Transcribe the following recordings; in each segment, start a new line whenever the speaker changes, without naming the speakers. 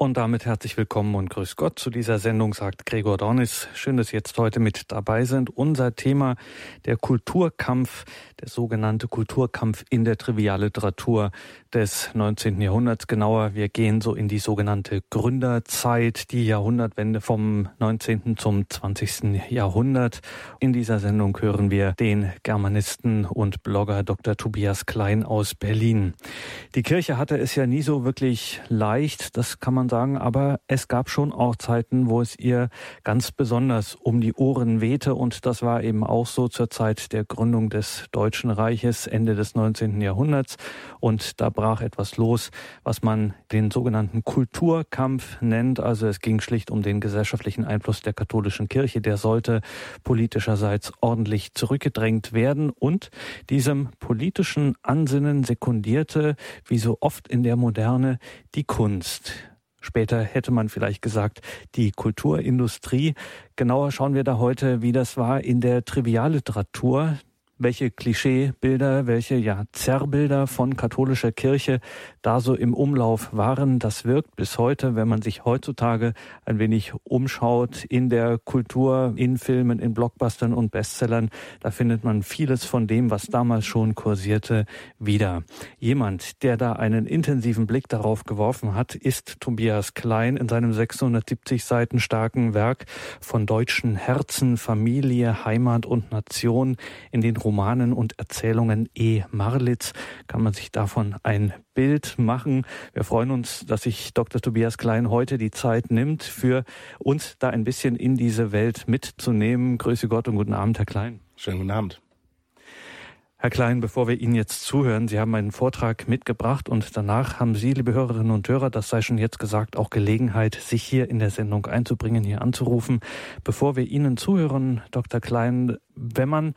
Und damit herzlich willkommen und grüß Gott zu dieser Sendung, sagt Gregor Dornis. Schön, dass Sie jetzt heute mit dabei sind. Unser Thema, der Kulturkampf, der sogenannte Kulturkampf in der Trivialliteratur des 19. Jahrhunderts. Genauer, wir gehen so in die sogenannte Gründerzeit, die Jahrhundertwende vom 19. zum 20. Jahrhundert. In dieser Sendung hören wir den Germanisten und Blogger Dr. Tobias Klein aus Berlin. Die Kirche hatte es ja nie so wirklich leicht, das kann man sagen, aber es gab schon auch Zeiten, wo es ihr ganz besonders um die Ohren wehte und das war eben auch so zur Zeit der Gründung des Deutschen Reiches Ende des 19. Jahrhunderts und da brach etwas los, was man den sogenannten Kulturkampf nennt. Also es ging schlicht um den gesellschaftlichen Einfluss der katholischen Kirche, der sollte politischerseits ordentlich zurückgedrängt werden und diesem politischen Ansinnen sekundierte, wie so oft in der Moderne, die Kunst. Später hätte man vielleicht gesagt, die Kulturindustrie. Genauer schauen wir da heute, wie das war in der Trivialliteratur welche Klischeebilder, welche ja Zerrbilder von katholischer Kirche da so im Umlauf waren. Das wirkt bis heute, wenn man sich heutzutage ein wenig umschaut in der Kultur, in Filmen, in Blockbustern und Bestsellern. Da findet man vieles von dem, was damals schon kursierte, wieder. Jemand, der da einen intensiven Blick darauf geworfen hat, ist Tobias Klein in seinem 670 Seiten starken Werk von deutschen Herzen, Familie, Heimat und Nation in den Romanen und Erzählungen E. Marlitz kann man sich davon ein Bild machen. Wir freuen uns, dass sich Dr. Tobias Klein heute die Zeit nimmt, für uns da ein bisschen in diese Welt mitzunehmen. Grüße Gott und guten Abend, Herr Klein.
Schönen guten Abend.
Herr Klein, bevor wir Ihnen jetzt zuhören, Sie haben einen Vortrag mitgebracht und danach haben Sie, liebe Hörerinnen und Hörer, das sei schon jetzt gesagt, auch Gelegenheit, sich hier in der Sendung einzubringen, hier anzurufen. Bevor wir Ihnen zuhören, Dr. Klein, wenn man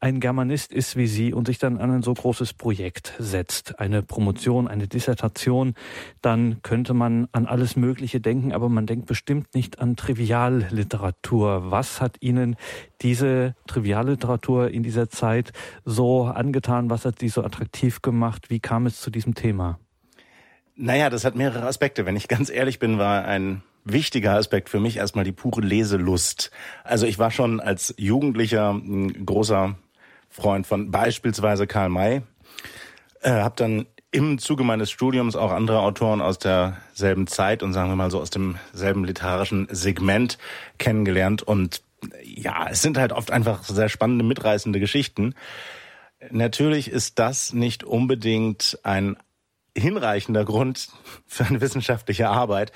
ein Germanist ist wie Sie und sich dann an ein so großes Projekt setzt, eine Promotion, eine Dissertation, dann könnte man an alles Mögliche denken, aber man denkt bestimmt nicht an Trivialliteratur. Was hat Ihnen diese Trivialliteratur in dieser Zeit so angetan? Was hat Sie so attraktiv gemacht? Wie kam es zu diesem Thema?
Naja, das hat mehrere Aspekte. Wenn ich ganz ehrlich bin, war ein wichtiger Aspekt für mich erstmal die pure Leselust. Also ich war schon als Jugendlicher ein großer Freund von beispielsweise Karl May. Äh, habe dann im Zuge meines Studiums auch andere Autoren aus derselben Zeit und sagen wir mal so aus demselben literarischen Segment kennengelernt. Und ja, es sind halt oft einfach sehr spannende, mitreißende Geschichten. Natürlich ist das nicht unbedingt ein hinreichender Grund für eine wissenschaftliche Arbeit.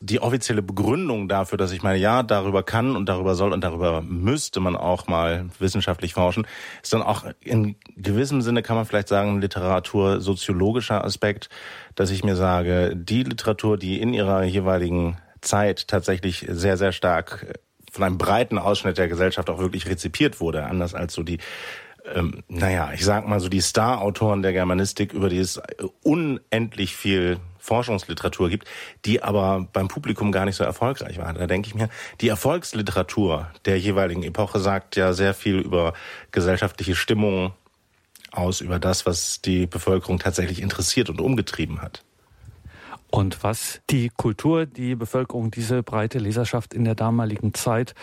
Die offizielle Begründung dafür, dass ich meine, ja, darüber kann und darüber soll und darüber müsste man auch mal wissenschaftlich forschen, ist dann auch in gewissem Sinne kann man vielleicht sagen, literatursoziologischer Aspekt, dass ich mir sage, die Literatur, die in ihrer jeweiligen Zeit tatsächlich sehr, sehr stark von einem breiten Ausschnitt der Gesellschaft auch wirklich rezipiert wurde, anders als so die ähm, naja, ich sag mal so die Star-Autoren der Germanistik, über die es unendlich viel Forschungsliteratur gibt, die aber beim Publikum gar nicht so erfolgreich war. Da denke ich mir, die Erfolgsliteratur der jeweiligen Epoche sagt ja sehr viel über gesellschaftliche Stimmung aus, über das, was die Bevölkerung tatsächlich interessiert und umgetrieben hat.
Und was die Kultur, die Bevölkerung, diese breite Leserschaft in der damaligen Zeit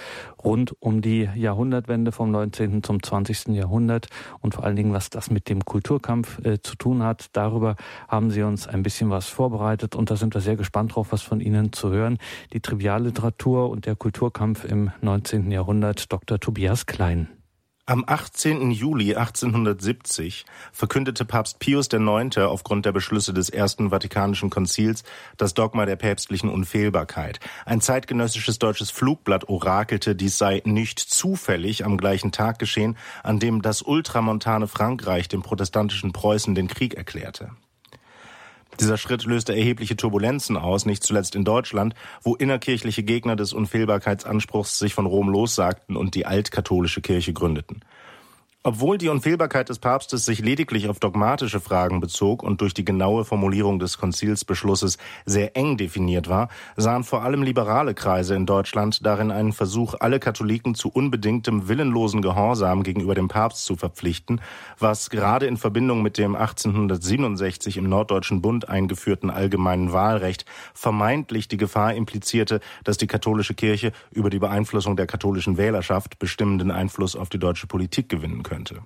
rund um die Jahrhundertwende vom 19. zum 20. Jahrhundert und vor allen Dingen, was das mit dem Kulturkampf äh, zu tun hat, darüber haben Sie uns ein bisschen was vorbereitet und da sind wir sehr gespannt drauf, was von Ihnen zu hören. Die Trivialliteratur und der Kulturkampf im 19. Jahrhundert, Dr. Tobias Klein.
Am 18. Juli 1870 verkündete Papst Pius IX. aufgrund der Beschlüsse des Ersten Vatikanischen Konzils das Dogma der päpstlichen Unfehlbarkeit. Ein zeitgenössisches deutsches Flugblatt orakelte, dies sei nicht zufällig am gleichen Tag geschehen, an dem das ultramontane Frankreich dem protestantischen Preußen den Krieg erklärte. Dieser Schritt löste erhebliche Turbulenzen aus, nicht zuletzt in Deutschland, wo innerkirchliche Gegner des Unfehlbarkeitsanspruchs sich von Rom lossagten und die altkatholische Kirche gründeten. Obwohl die Unfehlbarkeit des Papstes sich lediglich auf dogmatische Fragen bezog und durch die genaue Formulierung des Konzilsbeschlusses sehr eng definiert war, sahen vor allem liberale Kreise in Deutschland darin einen Versuch, alle Katholiken zu unbedingtem willenlosen Gehorsam gegenüber dem Papst zu verpflichten, was gerade in Verbindung mit dem 1867 im Norddeutschen Bund eingeführten allgemeinen Wahlrecht vermeintlich die Gefahr implizierte, dass die katholische Kirche über die Beeinflussung der katholischen Wählerschaft bestimmenden Einfluss auf die deutsche Politik gewinnen könnte könnte.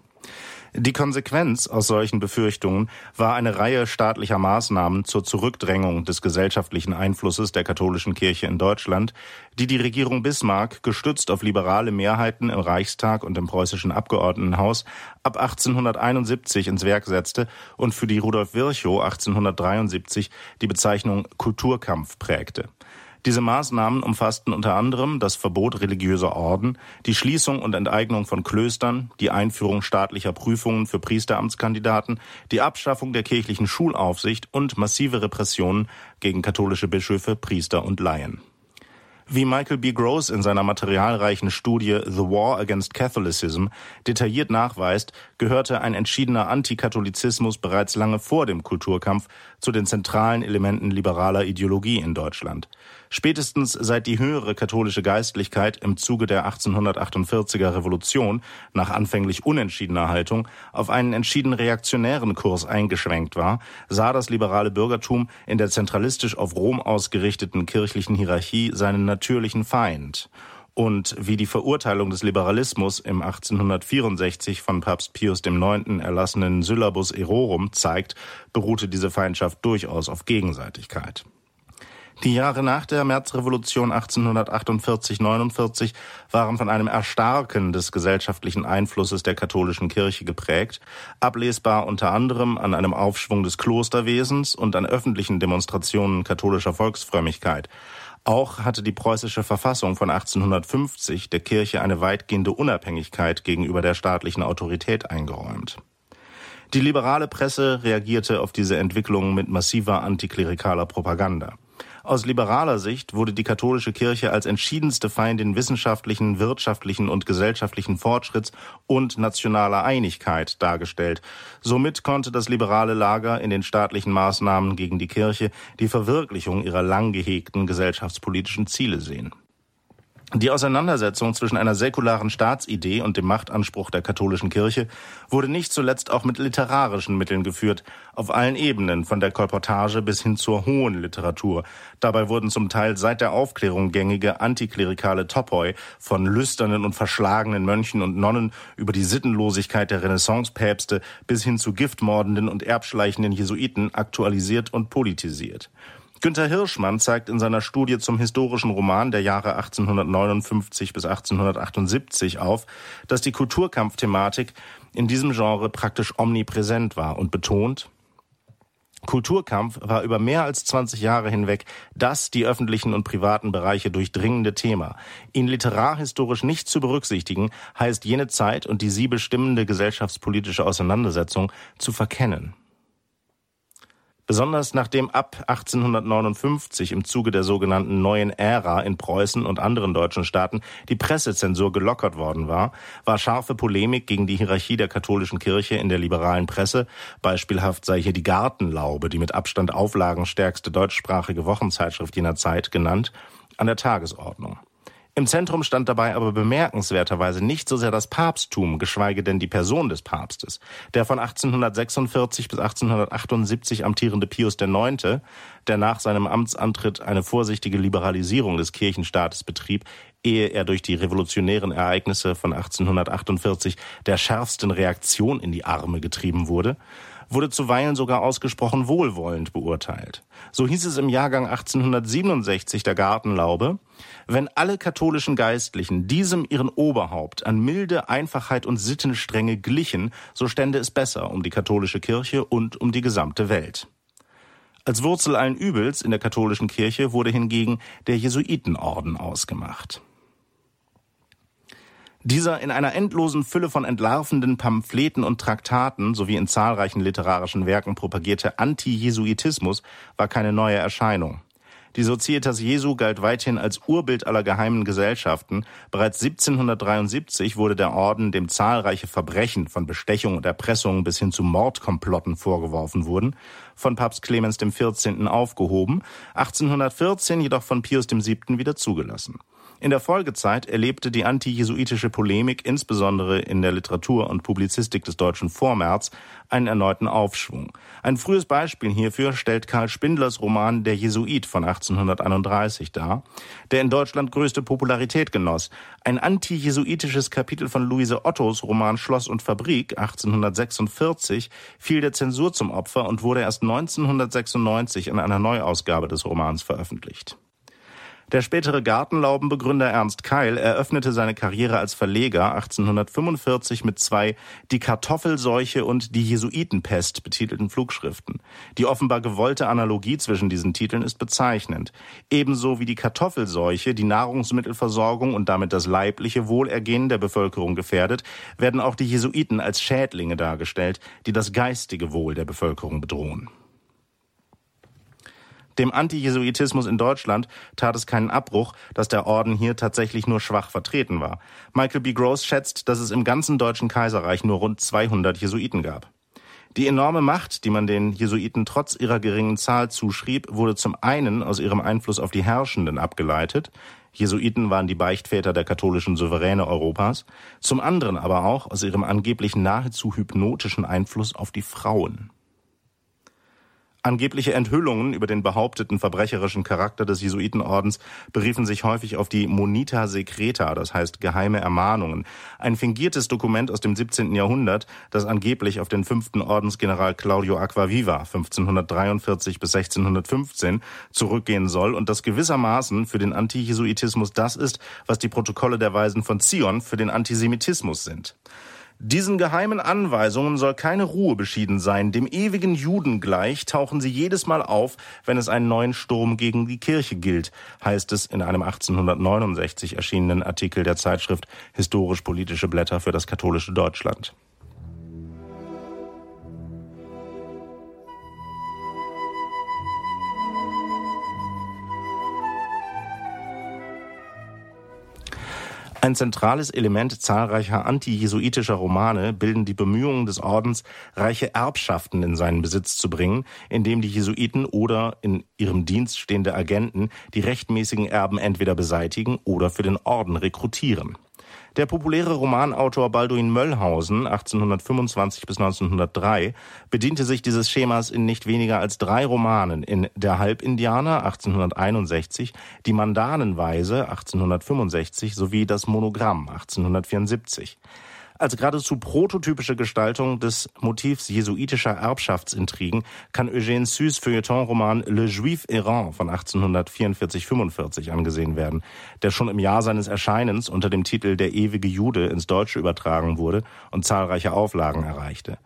Die Konsequenz aus solchen Befürchtungen war eine Reihe staatlicher Maßnahmen zur Zurückdrängung des gesellschaftlichen Einflusses der katholischen Kirche in Deutschland, die die Regierung Bismarck, gestützt auf liberale Mehrheiten im Reichstag und im preußischen Abgeordnetenhaus, ab 1871 ins Werk setzte und für die Rudolf Virchow 1873 die Bezeichnung Kulturkampf prägte. Diese Maßnahmen umfassten unter anderem das Verbot religiöser Orden, die Schließung und Enteignung von Klöstern, die Einführung staatlicher Prüfungen für Priesteramtskandidaten, die Abschaffung der kirchlichen Schulaufsicht und massive Repressionen gegen katholische Bischöfe, Priester und Laien. Wie Michael B. Gross in seiner materialreichen Studie The War Against Catholicism detailliert nachweist, gehörte ein entschiedener Antikatholizismus bereits lange vor dem Kulturkampf zu den zentralen Elementen liberaler Ideologie in Deutschland. Spätestens seit die höhere katholische Geistlichkeit im Zuge der 1848er Revolution nach anfänglich unentschiedener Haltung auf einen entschieden reaktionären Kurs eingeschwenkt war, sah das liberale Bürgertum in der zentralistisch auf Rom ausgerichteten kirchlichen Hierarchie seinen natürlichen Feind. Und wie die Verurteilung des Liberalismus im 1864 von Papst Pius IX. erlassenen Syllabus Erorum zeigt, beruhte diese Feindschaft durchaus auf Gegenseitigkeit. Die Jahre nach der Märzrevolution 1848-49 waren von einem Erstarken des gesellschaftlichen Einflusses der katholischen Kirche geprägt, ablesbar unter anderem an einem Aufschwung des Klosterwesens und an öffentlichen Demonstrationen katholischer Volksfrömmigkeit. Auch hatte die preußische Verfassung von 1850 der Kirche eine weitgehende Unabhängigkeit gegenüber der staatlichen Autorität eingeräumt. Die liberale Presse reagierte auf diese Entwicklung mit massiver antiklerikaler Propaganda. Aus liberaler Sicht wurde die katholische Kirche als entschiedenste Feindin wissenschaftlichen, wirtschaftlichen und gesellschaftlichen Fortschritts und nationaler Einigkeit dargestellt. Somit konnte das liberale Lager in den staatlichen Maßnahmen gegen die Kirche die Verwirklichung ihrer lang gehegten gesellschaftspolitischen Ziele sehen. Die Auseinandersetzung zwischen einer säkularen Staatsidee und dem Machtanspruch der katholischen Kirche wurde nicht zuletzt auch mit literarischen Mitteln geführt, auf allen Ebenen, von der Kolportage bis hin zur hohen Literatur. Dabei wurden zum Teil seit der Aufklärung gängige antiklerikale Topoi von lüsternen und verschlagenen Mönchen und Nonnen über die Sittenlosigkeit der Renaissancepäpste bis hin zu giftmordenden und erbschleichenden Jesuiten aktualisiert und politisiert. Günter Hirschmann zeigt in seiner Studie zum historischen Roman der Jahre 1859 bis 1878 auf, dass die Kulturkampfthematik in diesem Genre praktisch omnipräsent war und betont, Kulturkampf war über mehr als 20 Jahre hinweg das die öffentlichen und privaten Bereiche durchdringende Thema. Ihn literarhistorisch nicht zu berücksichtigen, heißt jene Zeit und die sie bestimmende gesellschaftspolitische Auseinandersetzung zu verkennen. Besonders nachdem ab 1859 im Zuge der sogenannten neuen Ära in Preußen und anderen deutschen Staaten die Pressezensur gelockert worden war, war scharfe Polemik gegen die Hierarchie der katholischen Kirche in der liberalen Presse, beispielhaft sei hier die Gartenlaube, die mit Abstand auflagenstärkste deutschsprachige Wochenzeitschrift jener Zeit genannt, an der Tagesordnung. Im Zentrum stand dabei aber bemerkenswerterweise nicht so sehr das Papsttum, geschweige denn die Person des Papstes. Der von 1846 bis 1878 amtierende Pius IX., der nach seinem Amtsantritt eine vorsichtige Liberalisierung des Kirchenstaates betrieb, ehe er durch die revolutionären Ereignisse von 1848 der schärfsten Reaktion in die Arme getrieben wurde, wurde zuweilen sogar ausgesprochen wohlwollend beurteilt. So hieß es im Jahrgang 1867 der Gartenlaube, wenn alle katholischen Geistlichen diesem ihren Oberhaupt an Milde, Einfachheit und Sittenstrenge glichen, so stände es besser um die katholische Kirche und um die gesamte Welt. Als Wurzel allen Übels in der katholischen Kirche wurde hingegen der Jesuitenorden ausgemacht. Dieser in einer endlosen Fülle von entlarvenden Pamphleten und Traktaten sowie in zahlreichen literarischen Werken propagierte Anti-Jesuitismus war keine neue Erscheinung. Die Societas Jesu galt weithin als Urbild aller geheimen Gesellschaften. Bereits 1773 wurde der Orden, dem zahlreiche Verbrechen von Bestechung und Erpressung bis hin zu Mordkomplotten vorgeworfen wurden, von Papst Clemens XIV. aufgehoben, 1814 jedoch von Pius VII. wieder zugelassen. In der Folgezeit erlebte die antijesuitische Polemik insbesondere in der Literatur und Publizistik des deutschen Vormärz einen erneuten Aufschwung. Ein frühes Beispiel hierfür stellt Karl Spindlers Roman Der Jesuit von 1831 dar, der in Deutschland größte Popularität genoss. Ein antijesuitisches Kapitel von Luise Ottos Roman Schloss und Fabrik 1846 fiel der Zensur zum Opfer und wurde erst 1996 in einer Neuausgabe des Romans veröffentlicht. Der spätere Gartenlaubenbegründer Ernst Keil eröffnete seine Karriere als Verleger 1845 mit zwei Die Kartoffelseuche und Die Jesuitenpest betitelten Flugschriften. Die offenbar gewollte Analogie zwischen diesen Titeln ist bezeichnend. Ebenso wie die Kartoffelseuche die Nahrungsmittelversorgung und damit das leibliche Wohlergehen der Bevölkerung gefährdet, werden auch die Jesuiten als Schädlinge dargestellt, die das geistige Wohl der Bevölkerung bedrohen. Dem Antijesuitismus in Deutschland tat es keinen Abbruch, dass der Orden hier tatsächlich nur schwach vertreten war. Michael B. Gross schätzt, dass es im ganzen Deutschen Kaiserreich nur rund 200 Jesuiten gab. Die enorme Macht, die man den Jesuiten trotz ihrer geringen Zahl zuschrieb, wurde zum einen aus ihrem Einfluss auf die Herrschenden abgeleitet. Jesuiten waren die Beichtväter der katholischen Souveräne Europas. Zum anderen aber auch aus ihrem angeblich nahezu hypnotischen Einfluss auf die Frauen. Angebliche Enthüllungen über den behaupteten verbrecherischen Charakter des Jesuitenordens beriefen sich häufig auf die Monita Secreta, das heißt geheime Ermahnungen, ein fingiertes Dokument aus dem 17. Jahrhundert, das angeblich auf den fünften Ordensgeneral Claudio Aquaviva 1543 bis 1615 zurückgehen soll und das gewissermaßen für den Antijesuitismus das ist, was die Protokolle der Weisen von Zion für den Antisemitismus sind. Diesen geheimen Anweisungen soll keine Ruhe beschieden sein. Dem ewigen Juden gleich tauchen sie jedes Mal auf, wenn es einen neuen Sturm gegen die Kirche gilt, heißt es in einem 1869 erschienenen Artikel der Zeitschrift Historisch-politische Blätter für das katholische Deutschland. Ein zentrales Element zahlreicher antijesuitischer Romane bilden die Bemühungen des Ordens, reiche Erbschaften in seinen Besitz zu bringen, indem die Jesuiten oder in ihrem Dienst stehende Agenten die rechtmäßigen Erben entweder beseitigen oder für den Orden rekrutieren. Der populäre Romanautor Balduin Möllhausen 1825 bis 1903 bediente sich dieses Schemas in nicht weniger als drei Romanen in Der Halbindianer 1861, Die Mandanenweise 1865 sowie Das Monogramm 1874. Als geradezu prototypische Gestaltung des Motivs jesuitischer Erbschaftsintrigen kann Eugène Sues Feuilleton-Roman Le Juif errant von 1844-45 angesehen werden, der schon im Jahr seines Erscheinens unter dem Titel Der ewige Jude ins Deutsche übertragen wurde und zahlreiche Auflagen erreichte.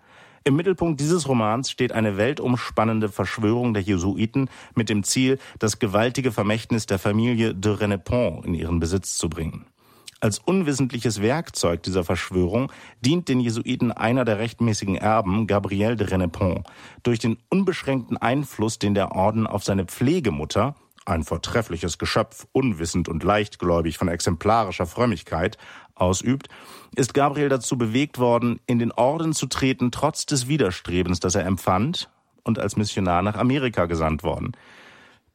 Im Mittelpunkt dieses Romans steht eine weltumspannende Verschwörung der Jesuiten mit dem Ziel, das gewaltige Vermächtnis der Familie de Renepont in ihren Besitz zu bringen. Als unwissentliches Werkzeug dieser Verschwörung dient den Jesuiten einer der rechtmäßigen Erben, Gabriel de Renepont. Durch den unbeschränkten Einfluss, den der Orden auf seine Pflegemutter, ein vortreffliches Geschöpf, unwissend und leichtgläubig von exemplarischer Frömmigkeit, ausübt, ist Gabriel dazu bewegt worden, in den Orden zu treten, trotz des Widerstrebens, das er empfand, und als Missionar nach Amerika gesandt worden.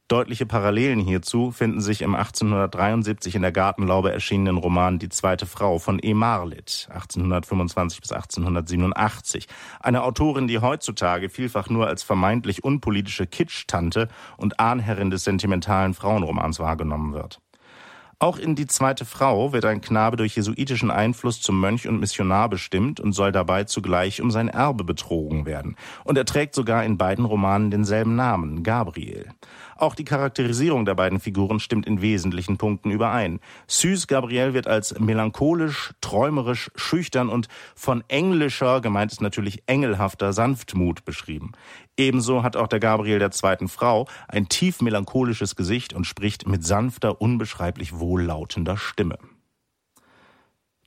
Deutliche Parallelen hierzu finden sich im 1873 in der Gartenlaube erschienenen Roman Die zweite Frau von E. Marlitt, 1825 bis 1887. Eine Autorin, die heutzutage vielfach nur als vermeintlich unpolitische Kitsch-Tante und Ahnherrin des sentimentalen Frauenromans wahrgenommen wird. Auch in Die zweite Frau wird ein Knabe durch jesuitischen Einfluss zum Mönch und Missionar bestimmt und soll dabei zugleich um sein Erbe betrogen werden. Und er trägt sogar in beiden Romanen denselben Namen, Gabriel. Auch die Charakterisierung der beiden Figuren stimmt in wesentlichen Punkten überein. Süß Gabriel wird als melancholisch, träumerisch, schüchtern und von englischer, gemeint ist natürlich engelhafter Sanftmut beschrieben. Ebenso hat auch der Gabriel der zweiten Frau ein tief melancholisches Gesicht und spricht mit sanfter, unbeschreiblich wohllautender Stimme.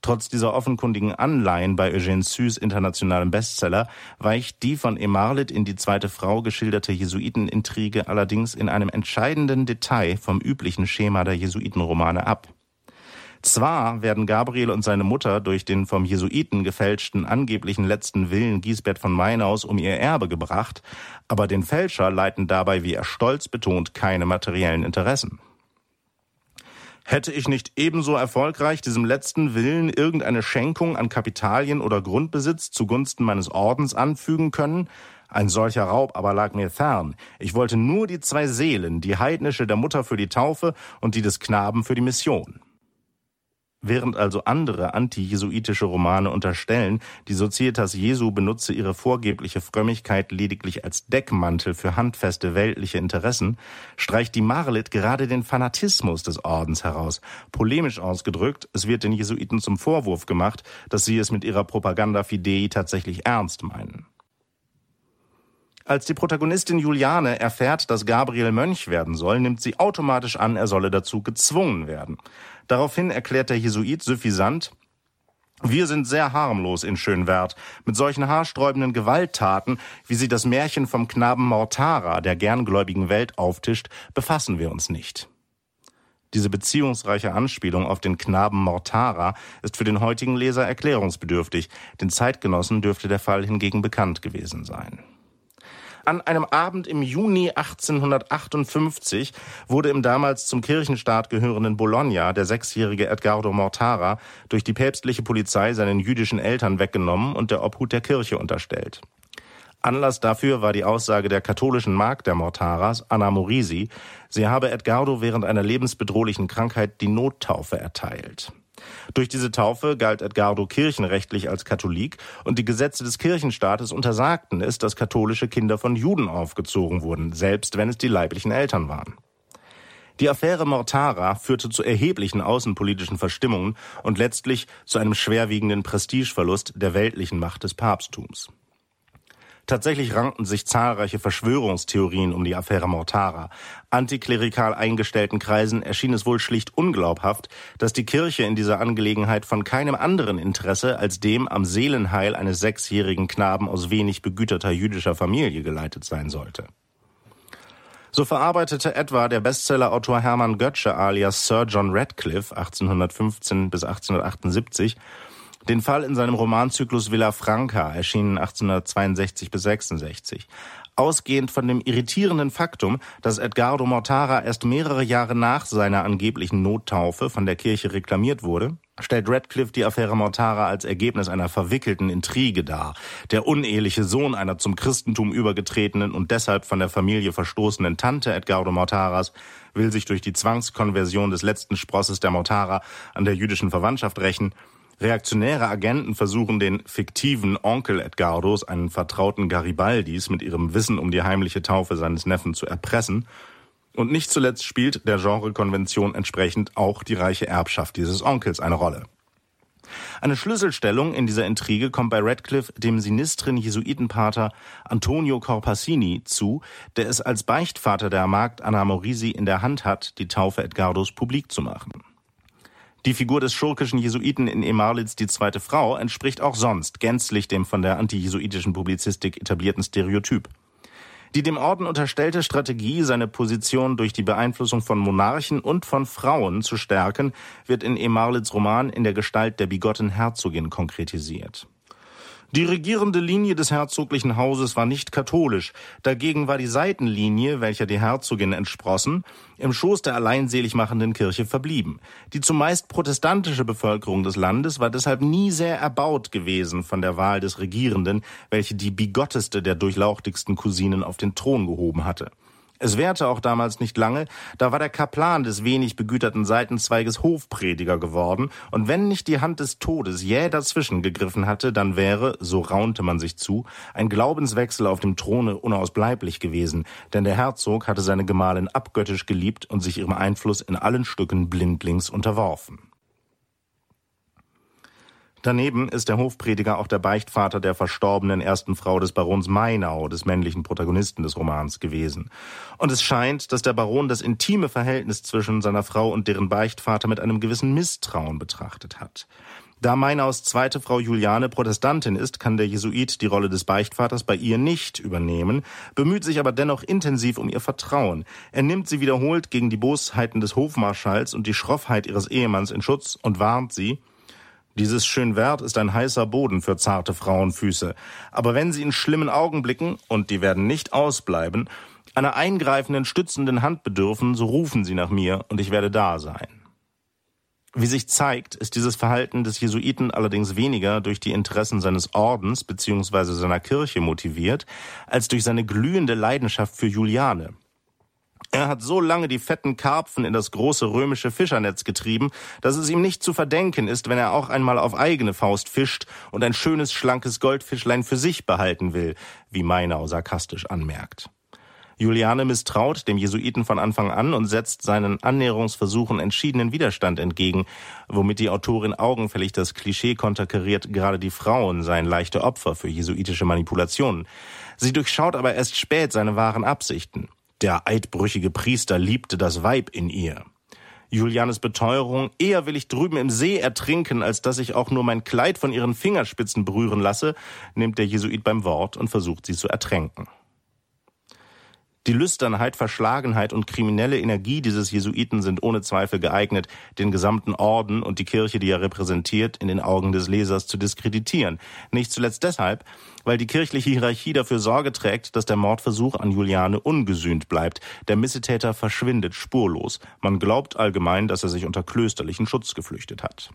Trotz dieser offenkundigen Anleihen bei Eugène Süs internationalem Bestseller weicht die von Emarlit in die zweite Frau geschilderte Jesuitenintrige allerdings in einem entscheidenden Detail vom üblichen Schema der Jesuitenromane ab. Zwar werden Gabriel und seine Mutter durch den vom Jesuiten gefälschten angeblichen letzten Willen Giesbert von Meinaus um ihr Erbe gebracht, aber den Fälscher leiten dabei, wie er stolz betont, keine materiellen Interessen. Hätte ich nicht ebenso erfolgreich diesem letzten Willen irgendeine Schenkung an Kapitalien oder Grundbesitz zugunsten meines Ordens anfügen können? Ein solcher Raub aber lag mir fern. Ich wollte nur die zwei Seelen, die heidnische der Mutter für die Taufe und die des Knaben für die Mission. Während also andere anti-jesuitische Romane unterstellen, die Societas Jesu benutze ihre vorgebliche Frömmigkeit lediglich als Deckmantel für handfeste weltliche Interessen, streicht die Marlit gerade den Fanatismus des Ordens heraus. Polemisch ausgedrückt, es wird den Jesuiten zum Vorwurf gemacht, dass sie es mit ihrer Propaganda Fidei tatsächlich ernst meinen. Als die Protagonistin Juliane erfährt, dass Gabriel Mönch werden soll, nimmt sie automatisch an, er solle dazu gezwungen werden. Daraufhin erklärt der Jesuit suffisant, wir sind sehr harmlos in Schönwert. Mit solchen haarsträubenden Gewalttaten, wie sie das Märchen vom Knaben Mortara der gerngläubigen Welt auftischt, befassen wir uns nicht. Diese beziehungsreiche Anspielung auf den Knaben Mortara ist für den heutigen Leser erklärungsbedürftig, den Zeitgenossen dürfte der Fall hingegen bekannt gewesen sein. An einem Abend im Juni 1858 wurde im damals zum Kirchenstaat gehörenden Bologna der sechsjährige Edgardo Mortara durch die päpstliche Polizei seinen jüdischen Eltern weggenommen und der Obhut der Kirche unterstellt. Anlass dafür war die Aussage der katholischen Magd der Mortaras, Anna Morisi, sie habe Edgardo während einer lebensbedrohlichen Krankheit die Nottaufe erteilt. Durch diese Taufe galt Edgardo kirchenrechtlich als Katholik und die Gesetze des Kirchenstaates untersagten es, dass katholische Kinder von Juden aufgezogen wurden, selbst wenn es die leiblichen Eltern waren. Die Affäre Mortara führte zu erheblichen außenpolitischen Verstimmungen und letztlich zu einem schwerwiegenden Prestigeverlust der weltlichen Macht des Papsttums. Tatsächlich rankten sich zahlreiche Verschwörungstheorien um die Affäre Mortara. Antiklerikal eingestellten Kreisen erschien es wohl schlicht unglaubhaft, dass die Kirche in dieser Angelegenheit von keinem anderen Interesse als dem am Seelenheil eines sechsjährigen Knaben aus wenig begüterter jüdischer Familie geleitet sein sollte. So verarbeitete etwa der Bestsellerautor Hermann Götzsche alias Sir John Radcliffe 1815 bis 1878 den Fall in seinem Romanzyklus Villa Franca, erschienen 1862 bis 66. Ausgehend von dem irritierenden Faktum, dass Edgardo Mortara erst mehrere Jahre nach seiner angeblichen Nottaufe von der Kirche reklamiert wurde, stellt Radcliffe die Affäre Mortara als Ergebnis einer verwickelten Intrige dar. Der uneheliche Sohn einer zum Christentum übergetretenen und deshalb von der Familie verstoßenen Tante Edgardo Mortaras will sich durch die Zwangskonversion des letzten Sprosses der Mortara an der jüdischen Verwandtschaft rächen Reaktionäre Agenten versuchen den fiktiven Onkel Edgardos, einen vertrauten Garibaldis, mit ihrem Wissen um die heimliche Taufe seines Neffen zu erpressen. Und nicht zuletzt spielt der Genrekonvention entsprechend auch die reiche Erbschaft dieses Onkels eine Rolle. Eine Schlüsselstellung in dieser Intrige kommt bei Radcliffe dem sinistren Jesuitenpater Antonio Corpacini zu, der es als Beichtvater der Magd Anna Morisi in der Hand hat, die Taufe Edgardos publik zu machen. Die Figur des schurkischen Jesuiten in Emarlitz die zweite Frau entspricht auch sonst gänzlich dem von der antijesuitischen Publizistik etablierten Stereotyp. Die dem Orden unterstellte Strategie, seine Position durch die Beeinflussung von Monarchen und von Frauen zu stärken, wird in Emarlitz Roman in der Gestalt der bigotten Herzogin konkretisiert. Die regierende Linie des herzoglichen Hauses war nicht katholisch, dagegen war die Seitenlinie, welcher die Herzogin entsprossen, im Schoß der alleinselig machenden Kirche verblieben. Die zumeist protestantische Bevölkerung des Landes war deshalb nie sehr erbaut gewesen von der Wahl des Regierenden, welche die bigotteste der durchlauchtigsten Cousinen auf den Thron gehoben hatte. Es währte auch damals nicht lange, da war der Kaplan des wenig begüterten Seitenzweiges Hofprediger geworden, und wenn nicht die Hand des Todes jäh dazwischen gegriffen hatte, dann wäre, so raunte man sich zu, ein Glaubenswechsel auf dem Throne unausbleiblich gewesen, denn der Herzog hatte seine Gemahlin abgöttisch geliebt und sich ihrem Einfluss in allen Stücken blindlings unterworfen. Daneben ist der Hofprediger auch der Beichtvater der verstorbenen ersten Frau des Barons Mainau, des männlichen Protagonisten des Romans, gewesen. Und es scheint, dass der Baron das intime Verhältnis zwischen seiner Frau und deren Beichtvater mit einem gewissen Misstrauen betrachtet hat. Da Meinaus zweite Frau Juliane Protestantin ist, kann der Jesuit die Rolle des Beichtvaters bei ihr nicht übernehmen, bemüht sich aber dennoch intensiv um ihr Vertrauen. Er nimmt sie wiederholt gegen die Bosheiten des Hofmarschalls und die Schroffheit ihres Ehemanns in Schutz und warnt sie, dieses Schönwert ist ein heißer Boden für zarte Frauenfüße. Aber wenn sie in schlimmen Augenblicken, und die werden nicht ausbleiben, einer eingreifenden, stützenden Hand bedürfen, so rufen sie nach mir, und ich werde da sein. Wie sich zeigt, ist dieses Verhalten des Jesuiten allerdings weniger durch die Interessen seines Ordens bzw. seiner Kirche motiviert, als durch seine glühende Leidenschaft für Juliane. Er hat so lange die fetten Karpfen in das große römische Fischernetz getrieben, dass es ihm nicht zu verdenken ist, wenn er auch einmal auf eigene Faust fischt und ein schönes, schlankes Goldfischlein für sich behalten will, wie Meinau sarkastisch anmerkt. Juliane misstraut dem Jesuiten von Anfang an und setzt seinen Annäherungsversuchen entschiedenen Widerstand entgegen, womit die Autorin augenfällig das Klischee konterkariert, gerade die Frauen seien leichte Opfer für jesuitische Manipulationen. Sie durchschaut aber erst spät seine wahren Absichten. Der eidbrüchige Priester liebte das Weib in ihr. Julianes Beteuerung, eher will ich drüben im See ertrinken, als dass ich auch nur mein Kleid von ihren Fingerspitzen berühren lasse, nimmt der Jesuit beim Wort und versucht sie zu ertränken. Die Lüsternheit, Verschlagenheit und kriminelle Energie dieses Jesuiten sind ohne Zweifel geeignet, den gesamten Orden und die Kirche, die er repräsentiert, in den Augen des Lesers zu diskreditieren. Nicht zuletzt deshalb, weil die kirchliche Hierarchie dafür Sorge trägt, dass der Mordversuch an Juliane ungesühnt bleibt. Der Missetäter verschwindet spurlos. Man glaubt allgemein, dass er sich unter klösterlichen Schutz geflüchtet hat.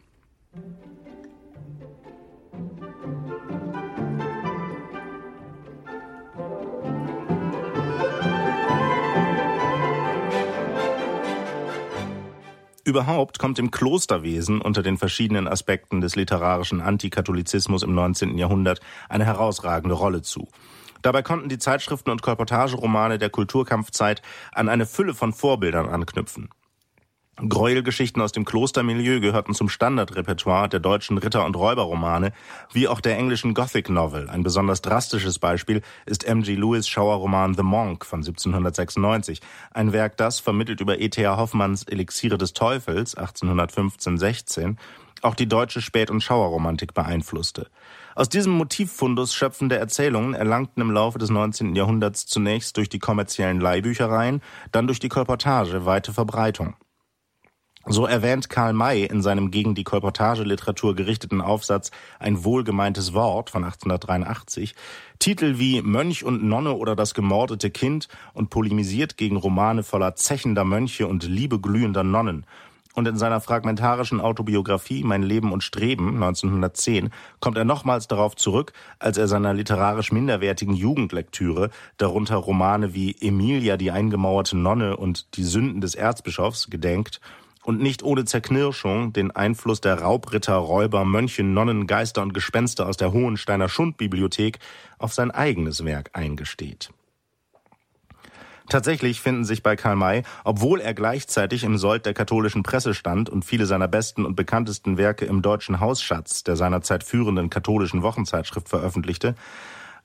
Überhaupt kommt im Klosterwesen unter den verschiedenen Aspekten des literarischen Antikatholizismus im 19. Jahrhundert eine herausragende Rolle zu. Dabei konnten die Zeitschriften und Kolportageromane der Kulturkampfzeit an eine Fülle von Vorbildern anknüpfen. Gräuelgeschichten aus dem Klostermilieu gehörten zum Standardrepertoire der deutschen Ritter- und Räuberromane, wie auch der englischen Gothic Novel. Ein besonders drastisches Beispiel ist M.G. Lewis Schauerroman The Monk von 1796. Ein Werk, das, vermittelt über E.T.A. Hoffmanns Elixiere des Teufels 1815-16, auch die deutsche Spät- und Schauerromantik beeinflusste. Aus diesem Motivfundus schöpfende Erzählungen erlangten im Laufe des 19. Jahrhunderts zunächst durch die kommerziellen Leihbüchereien, dann durch die Kolportage weite Verbreitung. So erwähnt Karl May in seinem gegen die Kolportageliteratur gerichteten Aufsatz Ein wohlgemeintes Wort von 1883 Titel wie Mönch und Nonne oder das gemordete Kind und polemisiert gegen Romane voller zechender Mönche und liebeglühender Nonnen. Und in seiner fragmentarischen Autobiografie Mein Leben und Streben 1910 kommt er nochmals darauf zurück, als er seiner literarisch minderwertigen Jugendlektüre, darunter Romane wie Emilia, die eingemauerte Nonne und Die Sünden des Erzbischofs, gedenkt und nicht ohne Zerknirschung den Einfluss der Raubritter, Räuber, Mönche, Nonnen, Geister und Gespenster aus der Hohensteiner Schundbibliothek auf sein eigenes Werk eingesteht. Tatsächlich finden sich bei Karl May, obwohl er gleichzeitig im Sold der katholischen Presse stand und viele seiner besten und bekanntesten Werke im deutschen Hausschatz der seinerzeit führenden katholischen Wochenzeitschrift veröffentlichte,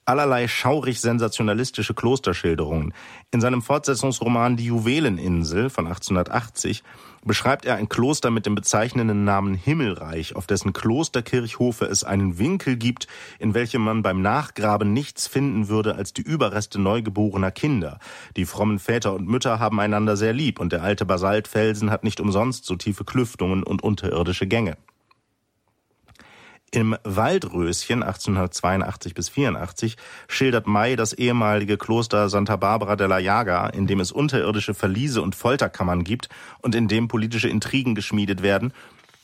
allerlei schaurig sensationalistische Klosterschilderungen. In seinem Fortsetzungsroman Die Juweleninsel von 1880 beschreibt er ein Kloster mit dem bezeichnenden Namen Himmelreich, auf dessen Klosterkirchhofe es einen Winkel gibt, in welchem man beim Nachgraben nichts finden würde als die Überreste neugeborener Kinder. Die frommen Väter und Mütter haben einander sehr lieb und der alte Basaltfelsen hat nicht umsonst so tiefe Klüftungen und unterirdische Gänge. Im Waldröschen 1882 bis 84 schildert May das ehemalige Kloster Santa Barbara de la Llaga, in dem es unterirdische Verliese und Folterkammern gibt und in dem politische Intrigen geschmiedet werden,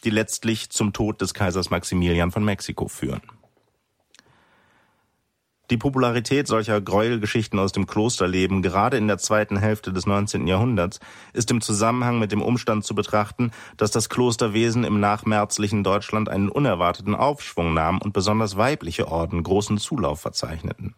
die letztlich zum Tod des Kaisers Maximilian von Mexiko führen. Die Popularität solcher Gräuelgeschichten aus dem Klosterleben gerade in der zweiten Hälfte des 19. Jahrhunderts ist im Zusammenhang mit dem Umstand zu betrachten, dass das Klosterwesen im nachmärzlichen Deutschland einen unerwarteten Aufschwung nahm und besonders weibliche Orden großen Zulauf verzeichneten.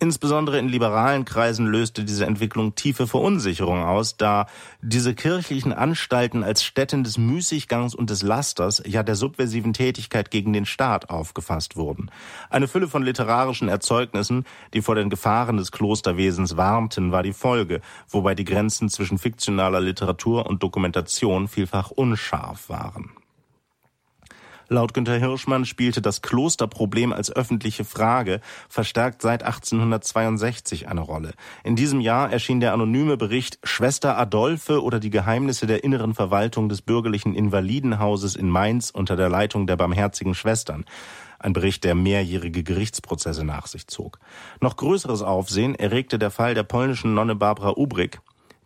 Insbesondere in liberalen Kreisen löste diese Entwicklung tiefe Verunsicherung aus, da diese kirchlichen Anstalten als Stätten des Müßiggangs und des Lasters, ja der subversiven Tätigkeit gegen den Staat aufgefasst wurden. Eine Fülle von literarischen Erzeugnissen, die vor den Gefahren des Klosterwesens warnten, war die Folge, wobei die Grenzen zwischen fiktionaler Literatur und Dokumentation vielfach unscharf waren. Laut Günter Hirschmann spielte das Klosterproblem als öffentliche Frage verstärkt seit 1862 eine Rolle. In diesem Jahr erschien der anonyme Bericht Schwester Adolphe oder die Geheimnisse der inneren Verwaltung des bürgerlichen Invalidenhauses in Mainz unter der Leitung der Barmherzigen Schwestern. Ein Bericht, der mehrjährige Gerichtsprozesse nach sich zog. Noch größeres Aufsehen erregte der Fall der polnischen Nonne Barbara Ubrik,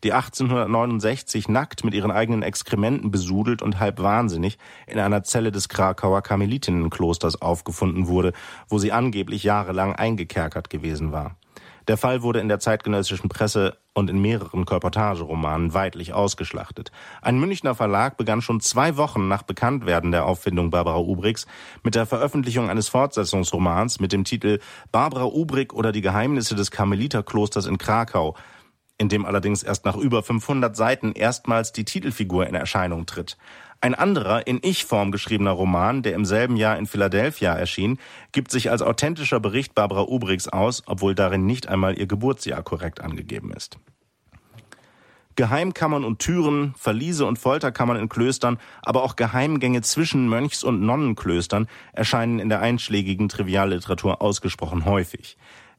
die 1869 nackt mit ihren eigenen Exkrementen besudelt und halb wahnsinnig in einer Zelle des Krakauer Karmelitinnenklosters aufgefunden wurde, wo sie angeblich jahrelang eingekerkert gewesen war. Der Fall wurde in der zeitgenössischen Presse und in mehreren Kolportageromanen weitlich ausgeschlachtet. Ein Münchner Verlag begann schon zwei Wochen nach Bekanntwerden der Auffindung Barbara Ubriks mit der Veröffentlichung eines Fortsetzungsromans mit dem Titel Barbara Ubrik oder die Geheimnisse des Karmeliterklosters in Krakau, in dem allerdings erst nach über 500 Seiten erstmals die Titelfigur in Erscheinung tritt. Ein anderer, in Ich-Form geschriebener Roman, der im selben Jahr in Philadelphia erschien, gibt sich als authentischer Bericht Barbara Ubrigs aus, obwohl darin nicht einmal ihr Geburtsjahr korrekt angegeben ist. Geheimkammern und Türen, Verliese und Folterkammern in Klöstern, aber auch Geheimgänge zwischen Mönchs- und Nonnenklöstern erscheinen in der einschlägigen Trivialliteratur ausgesprochen häufig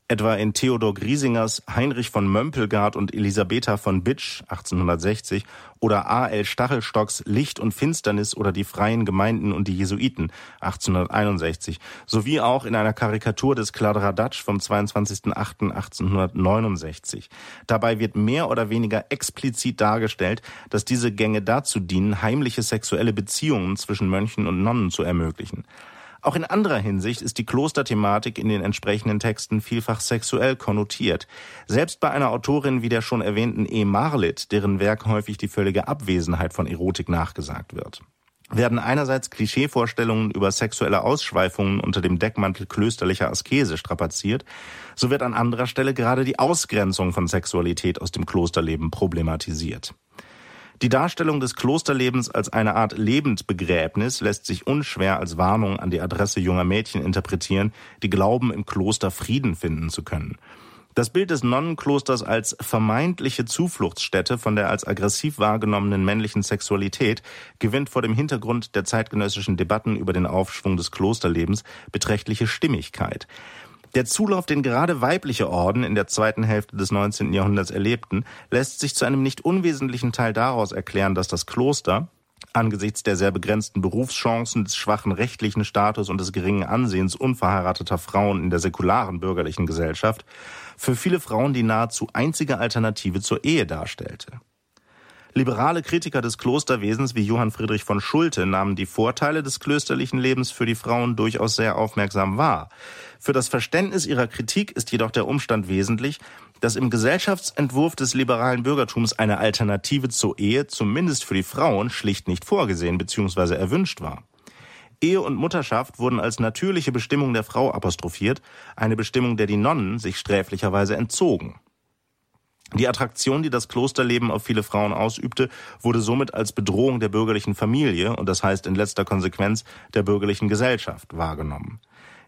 etwa in Theodor Griesingers Heinrich von Mömpelgard und Elisabetha von Bitsch 1860 oder A. L. Stachelstocks Licht und Finsternis oder die freien Gemeinden und die Jesuiten 1861 sowie auch in einer Karikatur des Kladradatsch vom 22.08.1869. Dabei wird mehr oder weniger explizit dargestellt, dass diese Gänge dazu dienen, heimliche sexuelle Beziehungen zwischen Mönchen und Nonnen zu ermöglichen. Auch in anderer Hinsicht ist die Klosterthematik in den entsprechenden Texten vielfach sexuell konnotiert. Selbst bei einer Autorin wie der schon erwähnten E. Marlitt, deren Werk häufig die völlige Abwesenheit von Erotik nachgesagt wird werden einerseits Klischeevorstellungen über sexuelle Ausschweifungen unter dem Deckmantel klösterlicher Askese strapaziert, so wird an anderer Stelle gerade die Ausgrenzung von Sexualität aus dem Klosterleben problematisiert. Die Darstellung des Klosterlebens als eine Art Lebendbegräbnis lässt sich unschwer als Warnung an die Adresse junger Mädchen interpretieren, die glauben, im Kloster Frieden finden zu können. Das Bild des Nonnenklosters als vermeintliche Zufluchtsstätte von der als aggressiv wahrgenommenen männlichen Sexualität gewinnt vor dem Hintergrund der zeitgenössischen Debatten über den Aufschwung des Klosterlebens beträchtliche Stimmigkeit. Der Zulauf, den gerade weibliche Orden in der zweiten Hälfte des 19. Jahrhunderts erlebten, lässt sich zu einem nicht unwesentlichen Teil daraus erklären, dass das Kloster, angesichts der sehr begrenzten Berufschancen, des schwachen rechtlichen Status und des geringen Ansehens unverheirateter Frauen in der säkularen bürgerlichen Gesellschaft, für viele Frauen die nahezu einzige Alternative zur Ehe darstellte. Liberale Kritiker des Klosterwesens wie Johann Friedrich von Schulte nahmen die Vorteile des klösterlichen Lebens für die Frauen durchaus sehr aufmerksam wahr. Für das Verständnis ihrer Kritik ist jedoch der Umstand wesentlich, dass im Gesellschaftsentwurf des liberalen Bürgertums eine Alternative zur Ehe zumindest für die Frauen schlicht nicht vorgesehen bzw. erwünscht war. Ehe und Mutterschaft wurden als natürliche Bestimmung der Frau apostrophiert, eine Bestimmung, der die Nonnen sich sträflicherweise entzogen. Die Attraktion, die das Klosterleben auf viele Frauen ausübte, wurde somit als Bedrohung der bürgerlichen Familie und das heißt in letzter Konsequenz der bürgerlichen Gesellschaft wahrgenommen.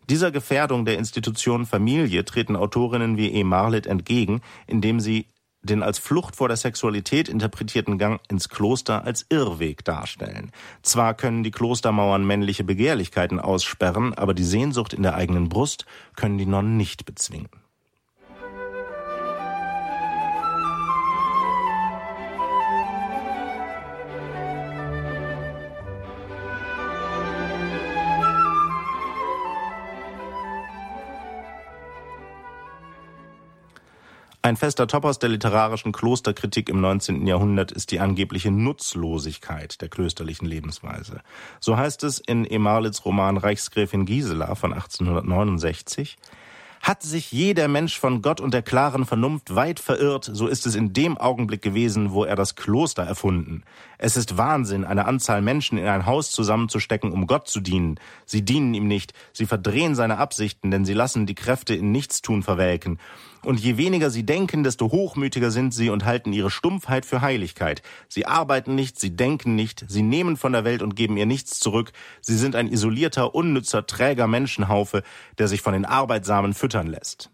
Dieser Gefährdung der Institution Familie treten Autorinnen wie E. Marlitt entgegen, indem sie den als Flucht vor der Sexualität interpretierten Gang ins Kloster als Irrweg darstellen. Zwar können die Klostermauern männliche Begehrlichkeiten aussperren, aber die Sehnsucht in der eigenen Brust können die Nonnen nicht bezwingen. Ein fester Topos der literarischen Klosterkritik im 19. Jahrhundert ist die angebliche Nutzlosigkeit der klösterlichen Lebensweise. So heißt es in Emarlits Roman Reichsgräfin Gisela von 1869. Hat sich jeder Mensch von Gott und der klaren Vernunft weit verirrt, so ist es in dem Augenblick gewesen, wo er das Kloster erfunden. Es ist Wahnsinn, eine Anzahl Menschen in ein Haus zusammenzustecken, um Gott zu dienen. Sie dienen ihm nicht, sie verdrehen seine Absichten, denn sie lassen die Kräfte in Nichtstun verwelken. Und je weniger sie denken, desto hochmütiger sind sie und halten ihre Stumpfheit für Heiligkeit. Sie arbeiten nicht, sie denken nicht, sie nehmen von der Welt und geben ihr nichts zurück. Sie sind ein isolierter, unnützer, träger Menschenhaufe, der sich von den Arbeitsamen füttern lässt.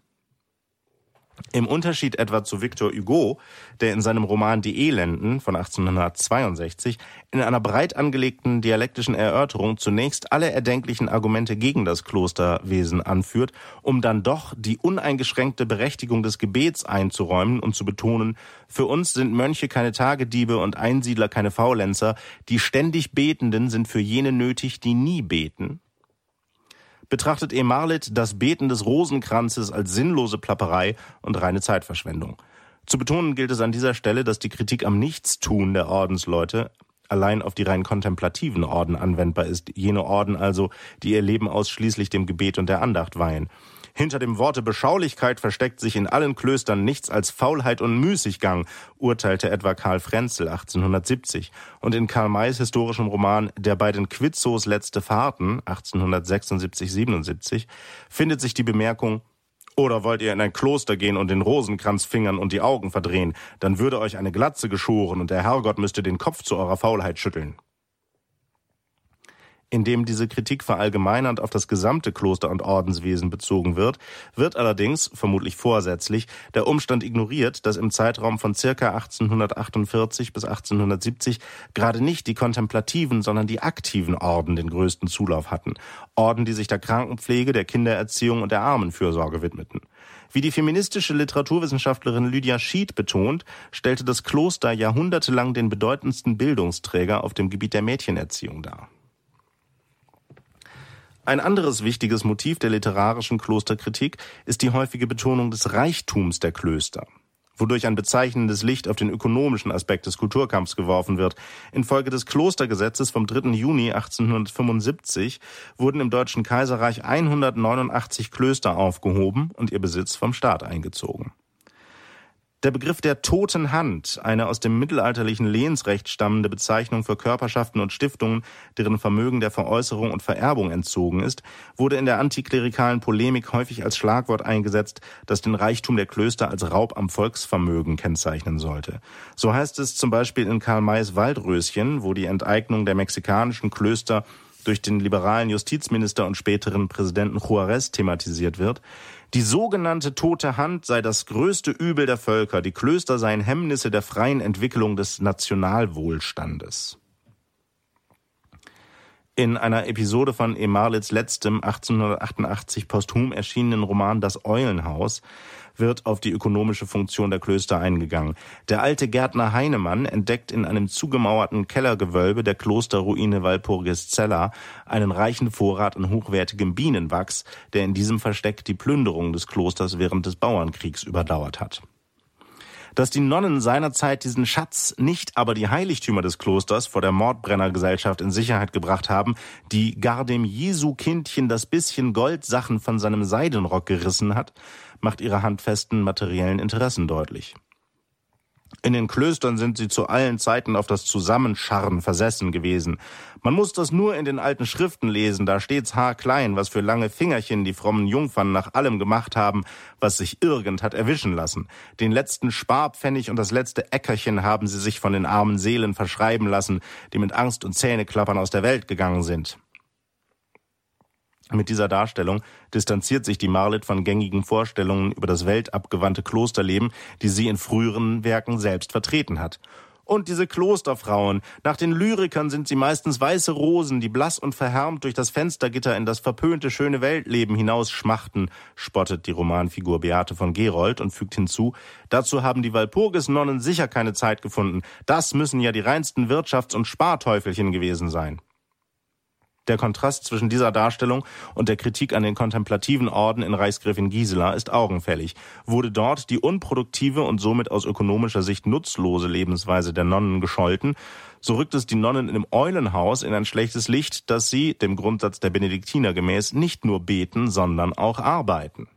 Im Unterschied etwa zu Victor Hugo, der in seinem Roman Die Elenden von 1862 in einer breit angelegten dialektischen Erörterung zunächst alle erdenklichen Argumente gegen das Klosterwesen anführt, um dann doch die uneingeschränkte Berechtigung des Gebets einzuräumen und zu betonen, für uns sind Mönche keine Tagediebe und Einsiedler keine Faulenzer, die ständig Betenden sind für jene nötig, die nie beten betrachtet E. Marlitt das Beten des Rosenkranzes als sinnlose Plapperei und reine Zeitverschwendung. Zu betonen gilt es an dieser Stelle, dass die Kritik am Nichtstun der Ordensleute allein auf die rein kontemplativen Orden anwendbar ist, jene Orden also, die ihr Leben ausschließlich dem Gebet und der Andacht weihen. Hinter dem Worte Beschaulichkeit versteckt sich in allen Klöstern nichts als Faulheit und Müßiggang, urteilte etwa Karl Frenzel 1870. Und in Karl Mays historischem Roman Der beiden Quizzos letzte Fahrten 1876-77 findet sich die Bemerkung oder wollt ihr in ein Kloster gehen und den Rosenkranz fingern und die Augen verdrehen, dann würde euch eine Glatze geschoren und der Herrgott müsste den Kopf zu eurer Faulheit schütteln in dem diese Kritik verallgemeinernd auf das gesamte Kloster- und Ordenswesen bezogen wird, wird allerdings, vermutlich vorsätzlich, der Umstand ignoriert, dass im Zeitraum von circa 1848 bis 1870 gerade nicht die kontemplativen, sondern die aktiven Orden den größten Zulauf hatten. Orden, die sich der Krankenpflege, der Kindererziehung und der Armenfürsorge widmeten. Wie die feministische Literaturwissenschaftlerin Lydia Schied betont, stellte das Kloster jahrhundertelang den bedeutendsten Bildungsträger auf dem Gebiet der Mädchenerziehung dar. Ein anderes wichtiges Motiv der literarischen Klosterkritik ist die häufige Betonung des Reichtums der Klöster wodurch ein bezeichnendes Licht auf den ökonomischen Aspekt des Kulturkampfs geworfen wird. Infolge des Klostergesetzes vom 3. Juni 1875 wurden im Deutschen Kaiserreich 189 Klöster aufgehoben und ihr Besitz vom Staat eingezogen. Der Begriff der toten Hand, eine aus dem mittelalterlichen Lehensrecht stammende Bezeichnung für Körperschaften und Stiftungen, deren Vermögen der Veräußerung und Vererbung entzogen ist, wurde in der antiklerikalen Polemik häufig als Schlagwort eingesetzt, das den Reichtum der Klöster als Raub am Volksvermögen kennzeichnen sollte. So heißt es zum Beispiel in Karl Mays Waldröschen, wo die Enteignung der mexikanischen Klöster durch den liberalen Justizminister und späteren Präsidenten Juarez thematisiert wird. Die sogenannte tote Hand sei das größte Übel der Völker, die Klöster seien Hemmnisse der freien Entwicklung des Nationalwohlstandes. In einer Episode von Emarlitz letztem 1888 posthum erschienenen Roman Das Eulenhaus wird auf die ökonomische Funktion der Klöster eingegangen. Der alte Gärtner Heinemann entdeckt in einem zugemauerten Kellergewölbe der Klosterruine Walpurgiscella einen reichen Vorrat an hochwertigem Bienenwachs, der in diesem Versteck die Plünderung des Klosters während des Bauernkriegs überdauert hat dass die Nonnen seinerzeit diesen Schatz, nicht aber die Heiligtümer des Klosters vor der Mordbrennergesellschaft in Sicherheit gebracht haben, die gar dem Jesu-Kindchen das bisschen Goldsachen von seinem Seidenrock gerissen hat, macht ihre handfesten materiellen Interessen deutlich. In den Klöstern sind sie zu allen Zeiten auf das Zusammenscharren versessen gewesen. Man muss das nur in den alten Schriften lesen, da steht's haarklein, was für lange Fingerchen die frommen Jungfern nach allem gemacht haben, was sich irgend hat erwischen lassen. Den letzten Sparpfennig und das letzte Äckerchen haben sie sich von den armen Seelen verschreiben lassen, die mit Angst und Zähneklappern aus der Welt gegangen sind. Mit dieser Darstellung distanziert sich die Marlitt von gängigen Vorstellungen über das weltabgewandte Klosterleben, die sie in früheren Werken selbst vertreten hat. Und diese Klosterfrauen, nach den Lyrikern sind sie meistens weiße Rosen, die blass und verhärmt durch das Fenstergitter in das verpönte schöne Weltleben hinausschmachten, spottet die Romanfigur Beate von Gerold und fügt hinzu, dazu haben die Walpurgisnonnen sicher keine Zeit gefunden. Das müssen ja die reinsten Wirtschafts- und Sparteufelchen gewesen sein. Der Kontrast zwischen dieser Darstellung und der Kritik an den kontemplativen Orden in Reichsgräfin Gisela ist augenfällig. Wurde dort die unproduktive und somit aus ökonomischer Sicht nutzlose Lebensweise der Nonnen gescholten, so rückt es die Nonnen im Eulenhaus in ein schlechtes Licht, dass sie, dem Grundsatz der Benediktiner gemäß, nicht nur beten, sondern auch arbeiten.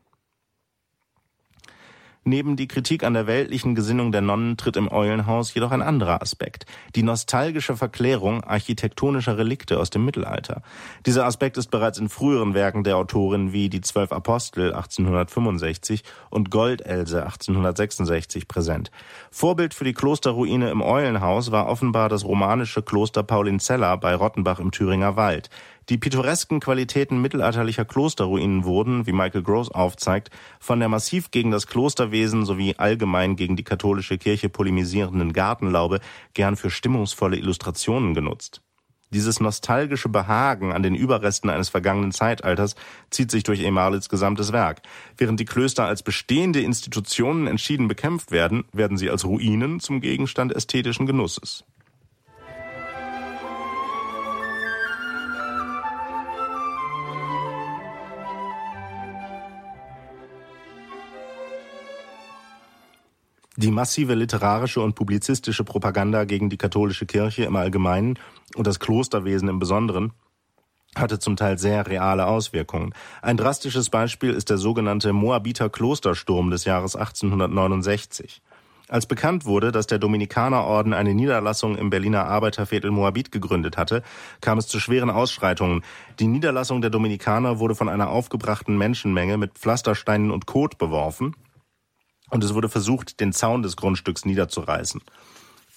Neben die Kritik an der weltlichen Gesinnung der Nonnen tritt im Eulenhaus jedoch ein anderer Aspekt, die nostalgische Verklärung architektonischer Relikte aus dem Mittelalter. Dieser Aspekt ist bereits in früheren Werken der Autorin wie Die Zwölf Apostel 1865 und Goldelse 1866 präsent. Vorbild für die Klosterruine im Eulenhaus war offenbar das romanische Kloster Paulinzella bei Rottenbach im Thüringer Wald. Die pittoresken Qualitäten mittelalterlicher Klosterruinen wurden, wie Michael Gross aufzeigt, von der massiv gegen das Klosterwesen sowie allgemein gegen die katholische Kirche polemisierenden Gartenlaube gern für stimmungsvolle Illustrationen genutzt. Dieses nostalgische Behagen an den Überresten eines vergangenen Zeitalters zieht sich durch Emalits gesamtes Werk. Während die Klöster als bestehende Institutionen entschieden bekämpft werden, werden sie als Ruinen zum Gegenstand ästhetischen Genusses. Die massive literarische und publizistische Propaganda gegen die katholische Kirche im Allgemeinen und das Klosterwesen im Besonderen hatte zum Teil sehr reale Auswirkungen. Ein drastisches Beispiel ist der sogenannte Moabiter Klostersturm des Jahres 1869. Als bekannt wurde, dass der Dominikanerorden eine Niederlassung im Berliner Arbeiterviertel Moabit gegründet hatte, kam es zu schweren Ausschreitungen. Die Niederlassung der Dominikaner wurde von einer aufgebrachten Menschenmenge mit Pflastersteinen und Kot beworfen und es wurde versucht, den Zaun des Grundstücks niederzureißen.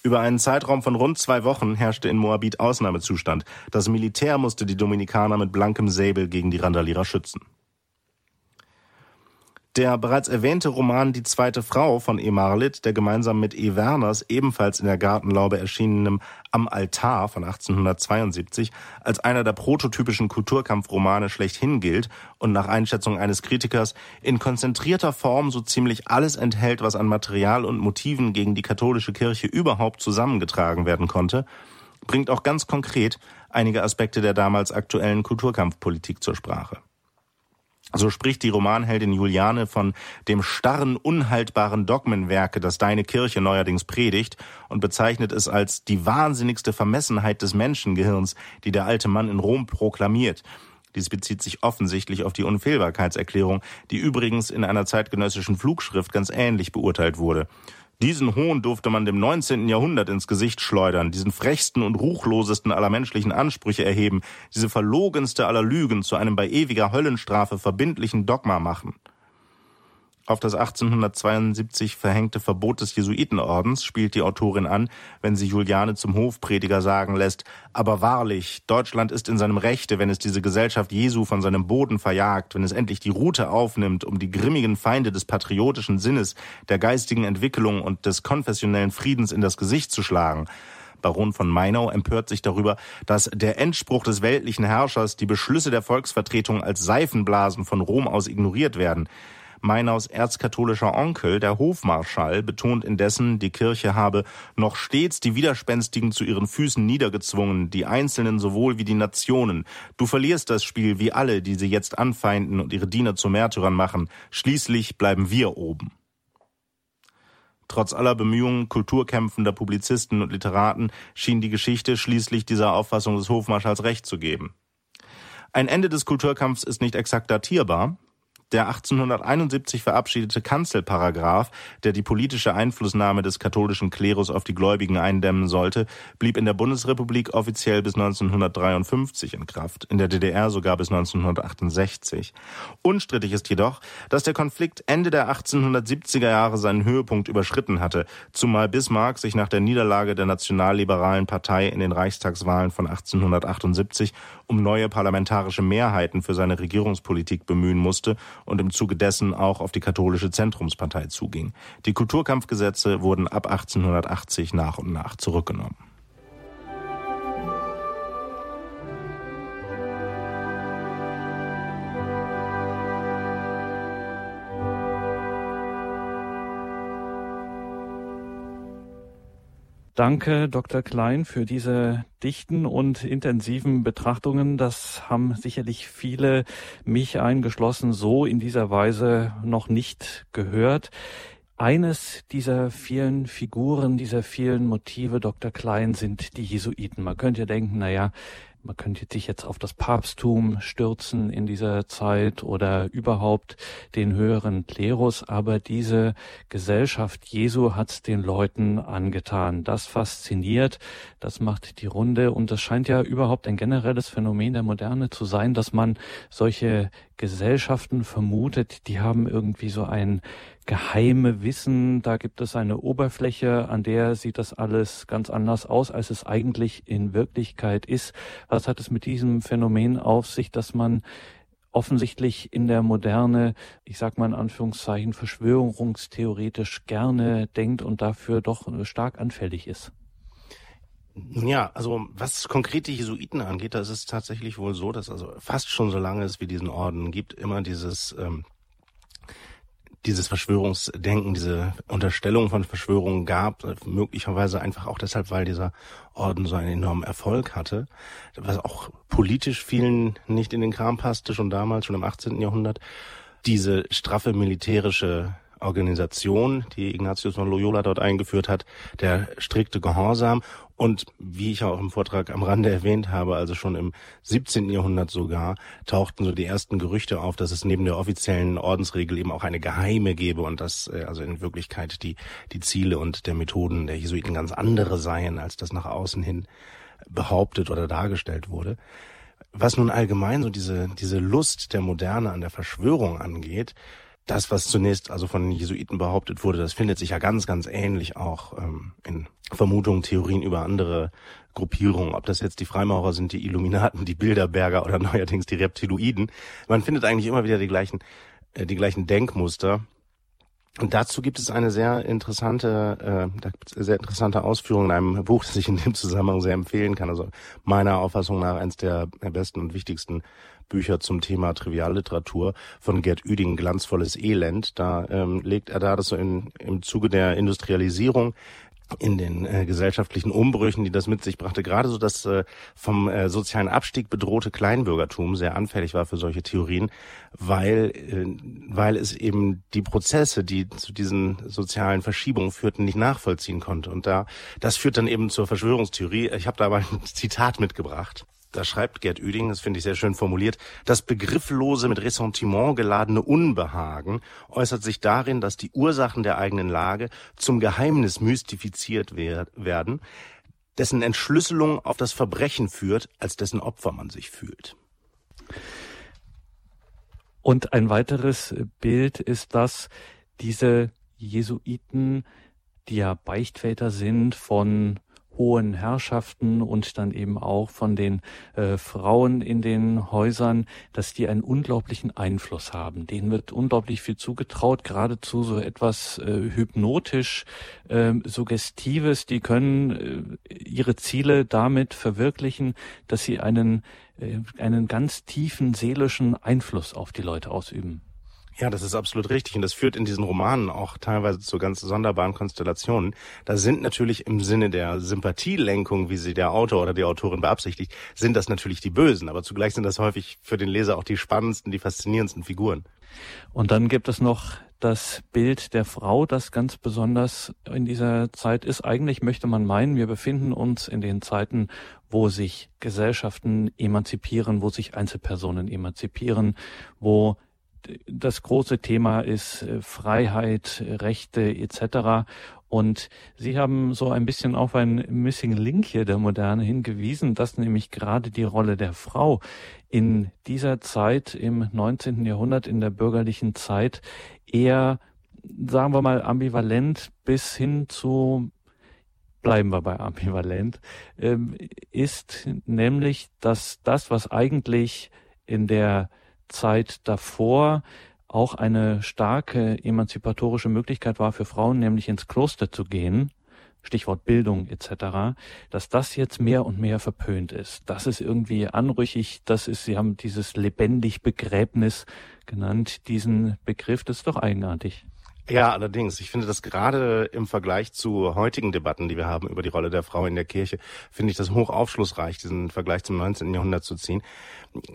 Über einen Zeitraum von rund zwei Wochen herrschte in Moabit Ausnahmezustand. Das Militär musste die Dominikaner mit blankem Säbel gegen die Randalierer schützen. Der bereits erwähnte Roman Die zweite Frau von E. Marlitt, der gemeinsam mit E. Werners ebenfalls in der Gartenlaube erschienenem Am Altar von 1872 als einer der prototypischen Kulturkampfromane schlechthin gilt und nach Einschätzung eines Kritikers in konzentrierter Form so ziemlich alles enthält, was an Material und Motiven gegen die katholische Kirche überhaupt zusammengetragen werden konnte, bringt auch ganz konkret einige Aspekte der damals aktuellen Kulturkampfpolitik zur Sprache. So spricht die Romanheldin Juliane von dem starren, unhaltbaren Dogmenwerke, das deine Kirche neuerdings predigt und bezeichnet es als die wahnsinnigste Vermessenheit des Menschengehirns, die der alte Mann in Rom proklamiert. Dies bezieht sich offensichtlich auf die Unfehlbarkeitserklärung, die übrigens in einer zeitgenössischen Flugschrift ganz ähnlich beurteilt wurde. Diesen Hohn durfte man dem 19. Jahrhundert ins Gesicht schleudern, diesen frechsten und ruchlosesten aller menschlichen Ansprüche erheben, diese verlogenste aller Lügen zu einem bei ewiger Höllenstrafe verbindlichen Dogma machen. Auf das 1872 verhängte Verbot des Jesuitenordens spielt die Autorin an, wenn sie Juliane zum Hofprediger sagen lässt, aber wahrlich, Deutschland ist in seinem Rechte, wenn es diese Gesellschaft Jesu von seinem Boden verjagt, wenn es endlich die Route aufnimmt, um die grimmigen Feinde des patriotischen Sinnes, der geistigen Entwicklung und des konfessionellen Friedens in das Gesicht zu schlagen. Baron von Meinau empört sich darüber, dass der Endspruch des weltlichen Herrschers, die Beschlüsse der Volksvertretung als Seifenblasen von Rom aus ignoriert werden. Meinaus erzkatholischer Onkel, der Hofmarschall, betont indessen, die Kirche habe noch stets die Widerspenstigen zu ihren Füßen niedergezwungen, die Einzelnen sowohl wie die Nationen. Du verlierst das Spiel wie alle, die sie jetzt anfeinden und ihre Diener zu Märtyrern machen. Schließlich bleiben wir oben. Trotz aller Bemühungen kulturkämpfender Publizisten und Literaten schien die Geschichte schließlich dieser Auffassung des Hofmarschalls recht zu geben. Ein Ende des Kulturkampfs ist nicht exakt datierbar, der 1871 verabschiedete Kanzelparagraph, der die politische Einflussnahme des katholischen Klerus auf die Gläubigen eindämmen sollte, blieb in der Bundesrepublik offiziell bis 1953 in Kraft, in der DDR sogar bis 1968. Unstrittig ist jedoch, dass der Konflikt Ende der 1870er Jahre seinen Höhepunkt überschritten hatte, zumal Bismarck sich nach der Niederlage der nationalliberalen Partei in den Reichstagswahlen von 1878 um neue parlamentarische Mehrheiten für seine Regierungspolitik bemühen musste und im Zuge dessen auch auf die katholische Zentrumspartei zuging. Die Kulturkampfgesetze wurden ab 1880 nach und nach zurückgenommen.
Danke, Dr. Klein, für diese dichten und intensiven Betrachtungen. Das haben sicherlich viele, mich eingeschlossen, so in dieser Weise noch nicht gehört. Eines dieser vielen Figuren, dieser vielen Motive, Dr. Klein, sind die Jesuiten. Man könnte denken, na ja, man könnte sich jetzt auf das Papsttum stürzen in dieser Zeit oder überhaupt den höheren Klerus, aber diese Gesellschaft Jesu hat den Leuten angetan. Das fasziniert, das macht die Runde und das scheint ja überhaupt ein generelles Phänomen der Moderne zu sein, dass man solche Gesellschaften vermutet, die haben irgendwie so ein geheime Wissen, da gibt es eine Oberfläche, an der sieht das alles ganz anders aus, als es eigentlich in Wirklichkeit ist. Was hat es mit diesem Phänomen auf sich, dass man offensichtlich in der Moderne, ich sag mal in Anführungszeichen, verschwörungstheoretisch gerne denkt und dafür doch stark anfällig ist?
Nun ja, also was konkret die Jesuiten angeht, da ist es tatsächlich wohl so, dass also fast schon so lange es wie diesen Orden gibt, immer dieses ähm, dieses Verschwörungsdenken, diese Unterstellung von Verschwörungen gab, möglicherweise einfach auch deshalb, weil dieser Orden so einen enormen Erfolg hatte, was auch politisch vielen nicht in den Kram passte, schon damals, schon im 18. Jahrhundert. Diese straffe militärische Organisation, die Ignatius von Loyola dort eingeführt hat, der strikte Gehorsam und wie ich auch im Vortrag am Rande erwähnt habe, also schon im 17. Jahrhundert sogar, tauchten so die ersten Gerüchte auf, dass es neben der offiziellen Ordensregel eben auch eine geheime gäbe und dass äh, also in Wirklichkeit die, die Ziele und der Methoden der Jesuiten ganz andere seien, als das nach außen hin behauptet oder dargestellt wurde. Was nun allgemein so diese, diese Lust der Moderne an der Verschwörung angeht, das, was zunächst also von den Jesuiten behauptet wurde, das findet sich ja ganz, ganz ähnlich auch ähm, in Vermutungen, Theorien über andere Gruppierungen, ob das jetzt die Freimaurer sind, die Illuminaten, die Bilderberger oder neuerdings die Reptiloiden. Man findet eigentlich immer wieder die gleichen, äh, die gleichen Denkmuster. Und dazu gibt es eine sehr interessante, äh, sehr interessante Ausführung in einem Buch, das ich in dem Zusammenhang sehr empfehlen kann. Also meiner Auffassung nach eines der besten und wichtigsten Bücher zum Thema Trivialliteratur von Gerd Üding, Glanzvolles Elend. Da ähm, legt er da das so in, im Zuge der Industrialisierung in den äh, gesellschaftlichen Umbrüchen, die das mit sich brachte, gerade so das äh, vom äh, sozialen Abstieg bedrohte Kleinbürgertum sehr anfällig war für solche Theorien, weil äh, weil es eben die Prozesse, die zu diesen sozialen Verschiebungen führten, nicht nachvollziehen konnte. Und da das führt dann eben zur Verschwörungstheorie. Ich habe da mal ein Zitat mitgebracht. Da schreibt Gerd Üding, das finde ich sehr schön formuliert, das begrifflose, mit Ressentiment geladene Unbehagen äußert sich darin, dass die Ursachen der eigenen Lage zum Geheimnis mystifiziert werden, dessen Entschlüsselung auf das Verbrechen führt, als dessen Opfer man sich fühlt.
Und ein weiteres Bild ist, dass diese Jesuiten, die ja Beichtväter sind von hohen Herrschaften und dann eben auch von den äh, Frauen in den Häusern, dass die einen unglaublichen Einfluss haben. Denen wird unglaublich viel zugetraut, geradezu so etwas äh, hypnotisch äh, suggestives. Die können äh, ihre Ziele damit verwirklichen, dass sie einen äh, einen ganz tiefen seelischen Einfluss auf die Leute ausüben.
Ja, das ist absolut richtig. Und das führt in diesen Romanen auch teilweise zu ganz sonderbaren Konstellationen. Da sind natürlich im Sinne der Sympathielenkung, wie sie der Autor oder die Autorin beabsichtigt, sind das natürlich die Bösen. Aber zugleich sind das häufig für den Leser auch die spannendsten, die faszinierendsten Figuren.
Und dann gibt es noch das Bild der Frau, das ganz besonders in dieser Zeit ist. Eigentlich möchte man meinen, wir befinden uns in den Zeiten, wo sich Gesellschaften emanzipieren, wo sich Einzelpersonen emanzipieren, wo das große Thema ist äh, Freiheit, Rechte etc. Und Sie haben so ein bisschen auf ein Missing Link hier der Moderne hingewiesen, dass nämlich gerade die Rolle der Frau in dieser Zeit im 19. Jahrhundert, in der bürgerlichen Zeit, eher, sagen wir mal, ambivalent bis hin zu bleiben wir bei ambivalent, ähm, ist nämlich, dass das, was eigentlich in der Zeit davor auch eine starke emanzipatorische Möglichkeit war für Frauen, nämlich ins Kloster zu gehen, Stichwort Bildung etc., dass das jetzt mehr und mehr verpönt ist. Das ist irgendwie anrüchig, das ist, Sie haben dieses lebendig Begräbnis genannt, diesen Begriff, das ist doch eigenartig.
Ja, allerdings. Ich finde das gerade im Vergleich zu heutigen Debatten, die wir haben über die Rolle der Frau in der Kirche, finde ich das hoch aufschlussreich, diesen Vergleich zum 19. Jahrhundert zu ziehen.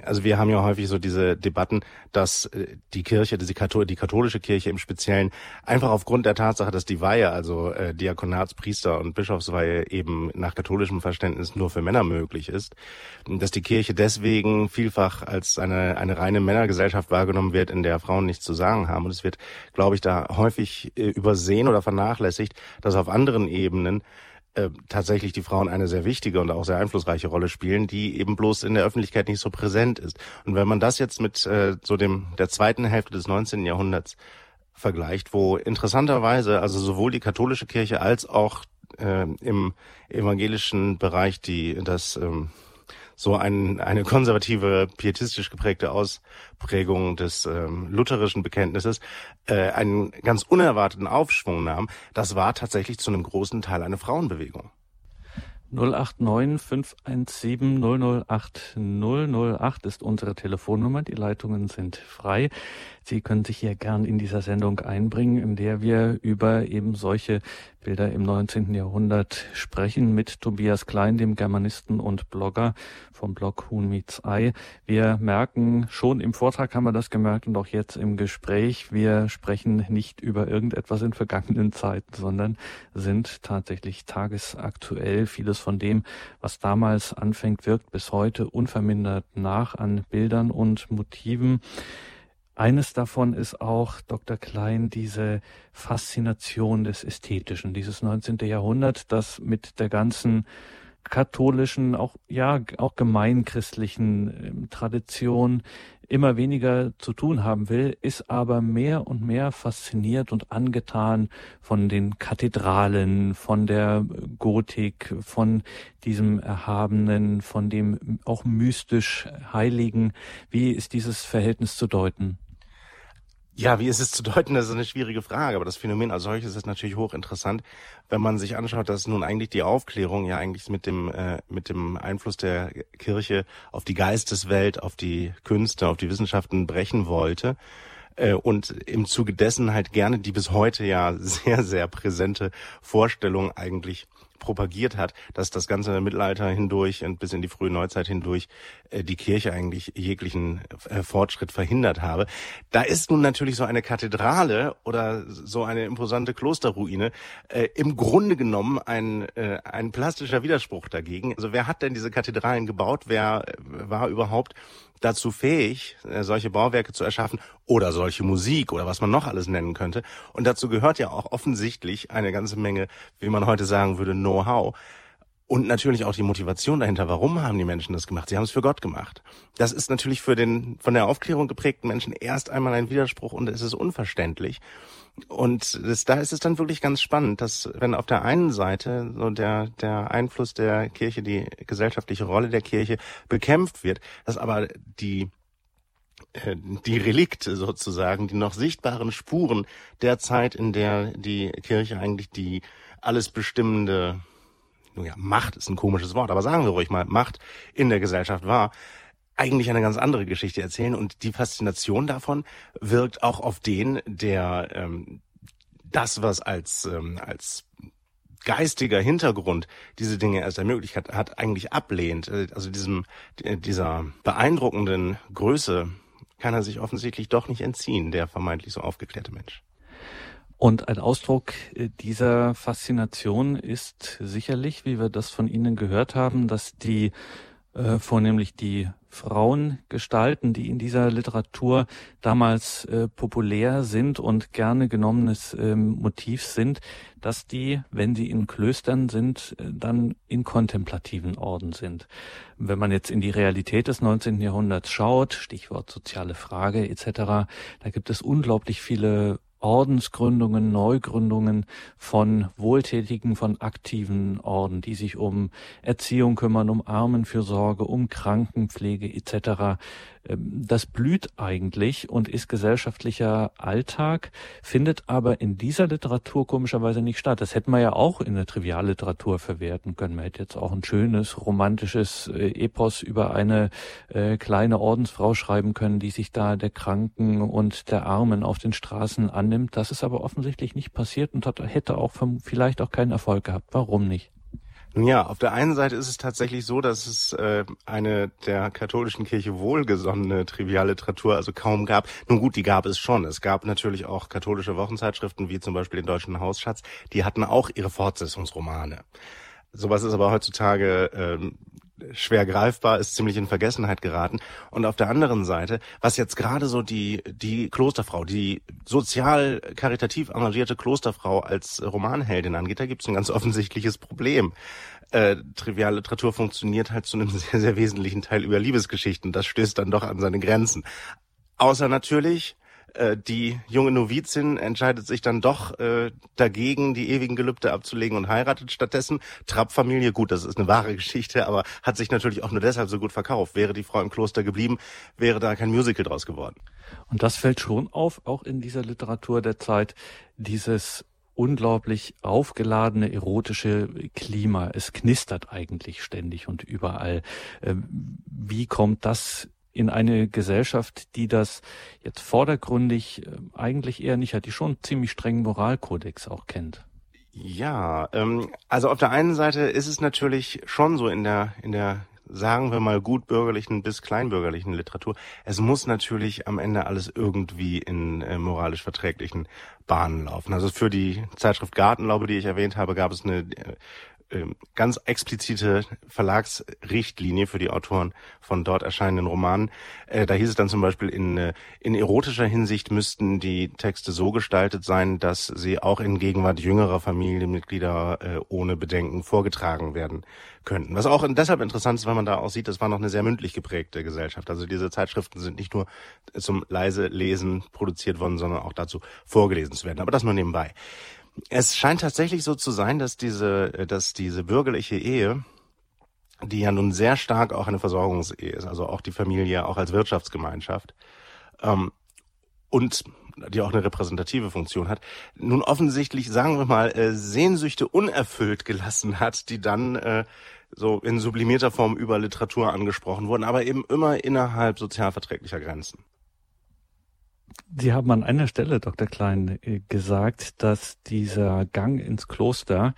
Also wir haben ja häufig so diese Debatten, dass äh, die Kirche, die, katholische Kirche im Speziellen, einfach aufgrund der Tatsache, dass die Weihe, also äh, Diakonatspriester und Bischofsweihe eben nach katholischem Verständnis nur für Männer möglich ist, dass die Kirche deswegen vielfach als eine, eine reine Männergesellschaft wahrgenommen wird, in der Frauen nichts zu sagen haben. Und es wird, glaube ich, da häufig äh, übersehen oder vernachlässigt, dass auf anderen Ebenen äh, tatsächlich die Frauen eine sehr wichtige und auch sehr einflussreiche Rolle spielen, die eben bloß in der Öffentlichkeit nicht so präsent ist. Und wenn man das jetzt mit äh, so dem der zweiten Hälfte des 19. Jahrhunderts vergleicht, wo interessanterweise also sowohl die katholische Kirche als auch äh, im evangelischen Bereich die das ähm, so ein, eine konservative, pietistisch geprägte Ausprägung des ähm, lutherischen Bekenntnisses äh, einen ganz unerwarteten Aufschwung nahm, das war tatsächlich zu einem großen Teil eine Frauenbewegung.
089 517 008 008 ist unsere Telefonnummer. Die Leitungen sind frei. Sie können sich hier gern in dieser Sendung einbringen, in der wir über eben solche Bilder im 19. Jahrhundert sprechen mit Tobias Klein, dem Germanisten und Blogger vom Blog Huhn Meets Ei. Wir merken, schon im Vortrag haben wir das gemerkt und auch jetzt im Gespräch, wir sprechen nicht über irgendetwas in vergangenen Zeiten, sondern sind tatsächlich tagesaktuell. Vieles von dem, was damals anfängt, wirkt bis heute unvermindert nach an Bildern und Motiven. Eines davon ist auch Dr. Klein diese Faszination des Ästhetischen, dieses 19. Jahrhundert, das mit der ganzen katholischen, auch ja, auch gemeinchristlichen ähm, Tradition immer weniger zu tun haben will, ist aber mehr und mehr fasziniert und angetan von den Kathedralen, von der Gotik, von diesem Erhabenen, von dem auch mystisch Heiligen. Wie ist dieses Verhältnis zu deuten?
Ja, wie ist es zu deuten? Das ist eine schwierige Frage, aber das Phänomen als solches ist natürlich hochinteressant, wenn man sich anschaut, dass nun eigentlich die Aufklärung ja eigentlich mit dem äh, mit dem Einfluss der Kirche auf die Geisteswelt, auf die Künste, auf die Wissenschaften brechen wollte äh, und im Zuge dessen halt gerne die bis heute ja sehr sehr präsente Vorstellung eigentlich propagiert hat, dass das ganze Mittelalter hindurch und bis in die frühe Neuzeit hindurch äh, die Kirche eigentlich jeglichen äh, Fortschritt verhindert habe. Da ist nun natürlich so eine Kathedrale oder so eine imposante Klosterruine äh, im Grunde genommen ein, äh, ein plastischer Widerspruch dagegen. Also wer hat denn diese Kathedralen gebaut? Wer äh, war überhaupt dazu fähig, äh, solche Bauwerke zu erschaffen oder solche Musik oder was man noch alles nennen könnte. Und dazu gehört ja auch offensichtlich eine ganze Menge, wie man heute sagen würde, Know-how. Und natürlich auch die Motivation dahinter. Warum haben die Menschen das gemacht? Sie haben es für Gott gemacht. Das ist natürlich für den von der Aufklärung geprägten Menschen erst einmal ein Widerspruch und es ist unverständlich. Und das, da ist es dann wirklich ganz spannend, dass wenn auf der einen Seite so der, der Einfluss der Kirche, die gesellschaftliche Rolle der Kirche bekämpft wird, dass aber die äh, die Relikte sozusagen, die noch sichtbaren Spuren der Zeit, in der die Kirche eigentlich die alles bestimmende, nun ja, Macht ist ein komisches Wort, aber sagen wir ruhig mal, Macht in der Gesellschaft war, eigentlich eine ganz andere Geschichte erzählen und die Faszination davon wirkt auch auf den, der ähm, das, was als, ähm, als geistiger Hintergrund diese Dinge erst ermöglicht hat, hat eigentlich ablehnt. Äh, also diesem, dieser beeindruckenden Größe kann er sich offensichtlich doch nicht entziehen, der vermeintlich so aufgeklärte Mensch.
Und ein Ausdruck äh, dieser Faszination ist sicherlich, wie wir das von Ihnen gehört haben, dass die äh, vornehmlich die Frauengestalten, die in dieser Literatur damals äh, populär sind und gerne genommenes ähm, Motiv sind, dass die, wenn sie in Klöstern sind, äh, dann in kontemplativen Orden sind. Wenn man jetzt in die Realität des 19. Jahrhunderts schaut, Stichwort soziale Frage etc., da gibt es unglaublich viele Ordensgründungen, Neugründungen von wohltätigen, von aktiven Orden, die sich um Erziehung kümmern, um Armenfürsorge, um Krankenpflege etc. Ähm, das blüht eigentlich und ist gesellschaftlicher Alltag, findet aber in dieser Literatur komischerweise nicht statt. Das hätten wir ja auch in der Trivialliteratur verwerten können. Man hätte jetzt auch ein schönes, romantisches äh, Epos über eine äh, kleine Ordensfrau schreiben können, die sich da der Kranken und der Armen auf den Straßen annimmt. Das ist aber offensichtlich nicht passiert und hat, hätte auch vielleicht auch keinen Erfolg gehabt. Warum nicht?
Nun ja, auf der einen Seite ist es tatsächlich so, dass es äh, eine der katholischen Kirche wohlgesonnene Trivialliteratur also kaum gab. Nun gut, die gab es schon. Es gab natürlich auch katholische Wochenzeitschriften, wie zum Beispiel den Deutschen Hausschatz, die hatten auch ihre Fortsetzungsromane. Sowas ist aber heutzutage ähm, schwer greifbar, ist ziemlich in Vergessenheit geraten. Und auf der anderen Seite, was jetzt gerade so die, die Klosterfrau, die sozial karitativ engagierte Klosterfrau als Romanheldin angeht, da gibt es ein ganz offensichtliches Problem. Äh, Trivialliteratur funktioniert halt zu einem sehr, sehr wesentlichen Teil über Liebesgeschichten. Das stößt dann doch an seine Grenzen. Außer natürlich Äh, die junge Novizin entscheidet sich dann doch äh, dagegen, die ewigen Gelübde abzulegen und heiratet stattdessen. Trapp-Familie, gut, das ist eine wahre Geschichte, aber hat sich natürlich auch nur deshalb so gut verkauft. Wäre die Frau im Kloster geblieben, wäre da kein Musical draus geworden.
Und das fällt schon auf, auch in dieser Literatur der Zeit, dieses unglaublich aufgeladene erotische Klima. Es knistert eigentlich ständig und überall. Ähm, wie kommt das in eine Gesellschaft, die das jetzt vordergründig äh, eigentlich eher nicht hat, die schon ziemlich strengen Moralkodex auch kennt?
Ja, ähm, also auf der einen Seite ist es natürlich schon so in der in der sagen wir mal gutbürgerlichen bis kleinbürgerlichen Literatur. Es muss natürlich am Ende alles irgendwie in äh, moralisch verträglichen Bahnen laufen. Also für die Zeitschrift Gartenlaube, die ich erwähnt habe, gab es eine äh, ganz explizite Verlagsrichtlinie für die Autoren von dort erscheinenden Romanen. Äh, da hieß es dann zum Beispiel, in, äh, in erotischer Hinsicht müssten die Texte so gestaltet sein, dass sie auch in Gegenwart jüngerer Familienmitglieder äh, ohne Bedenken vorgetragen werden könnten. Was auch deshalb interessant ist, weil man da auch sieht, das war noch eine sehr mündlich geprägte Gesellschaft. Also diese Zeitschriften sind nicht nur zum leise Lesen produziert worden, sondern auch dazu vorgelesen zu werden. Aber das nur nebenbei. Es scheint tatsächlich so zu sein, dass diese, äh, dass diese bürgerliche Ehe, die ja nun sehr stark auch eine Versorgungsehe ist, also auch die Familie auch als Wirtschaftsgemeinschaft, ähm, und die auch eine repräsentative Funktion hat, nun offensichtlich, sagen wir mal, äh, Sehnsüchte unerfüllt gelassen hat, die dann äh, so in sublimierter Form über Literatur angesprochen wurden, aber eben immer innerhalb sozialverträglicher Grenzen.
Sie haben an einer Stelle, Dr. Klein, äh, gesagt, dass dieser Gang ins Kloster,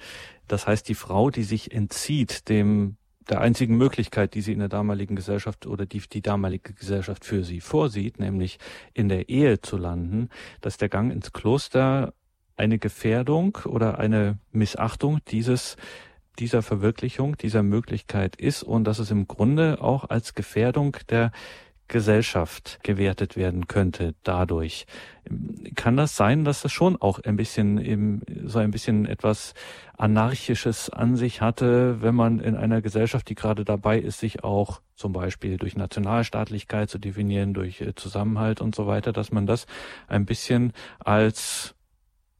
das heißt die Frau, die sich entzieht dem der einzigen Möglichkeit, die sie in der damaligen Gesellschaft oder die die damalige Gesellschaft für sie vorsieht, nämlich in der Ehe zu landen, dass der Gang ins Kloster eine Gefährdung oder eine Missachtung dieses dieser Verwirklichung, dieser Möglichkeit ist und dass es im Grunde auch als Gefährdung der Gesellschaft gewertet werden könnte dadurch. Kann das sein, dass das schon auch ein bisschen eben so ein bisschen etwas anarchisches an sich hatte, wenn man in einer Gesellschaft, die gerade dabei ist, sich auch zum Beispiel durch Nationalstaatlichkeit zu definieren, durch äh, Zusammenhalt und so weiter, dass man das ein bisschen als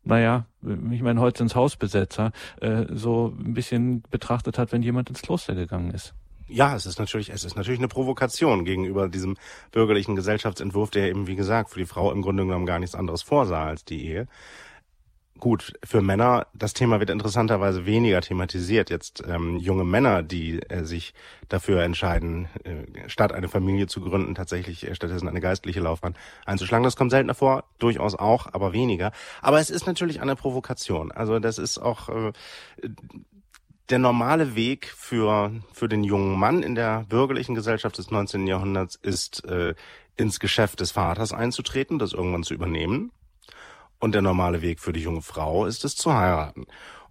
naja, ich meine, heute ins Hausbesetzer, äh, so ein bisschen betrachtet hat, wenn jemand ins Kloster gegangen ist.
Ja, es ist natürlich, es ist natürlich eine Provokation gegenüber diesem bürgerlichen Gesellschaftsentwurf, der eben, wie gesagt, für die Frau im Grunde genommen gar nichts anderes vorsah als die Ehe. Gut, für Männer, das Thema wird interessanterweise weniger thematisiert. Jetzt ähm, junge Männer, die äh, sich dafür entscheiden, äh, statt eine Familie zu gründen, tatsächlich äh, stattdessen eine geistliche Laufbahn einzuschlagen. Das kommt seltener vor, durchaus auch, aber weniger. Aber es ist natürlich eine Provokation. Also das ist auch äh, der normale Weg für, für den jungen Mann in der bürgerlichen Gesellschaft des 19. Jahrhunderts ist, äh, ins Geschäft des Vaters einzutreten, das irgendwann zu übernehmen. Und der normale Weg für die junge Frau ist es zu heiraten.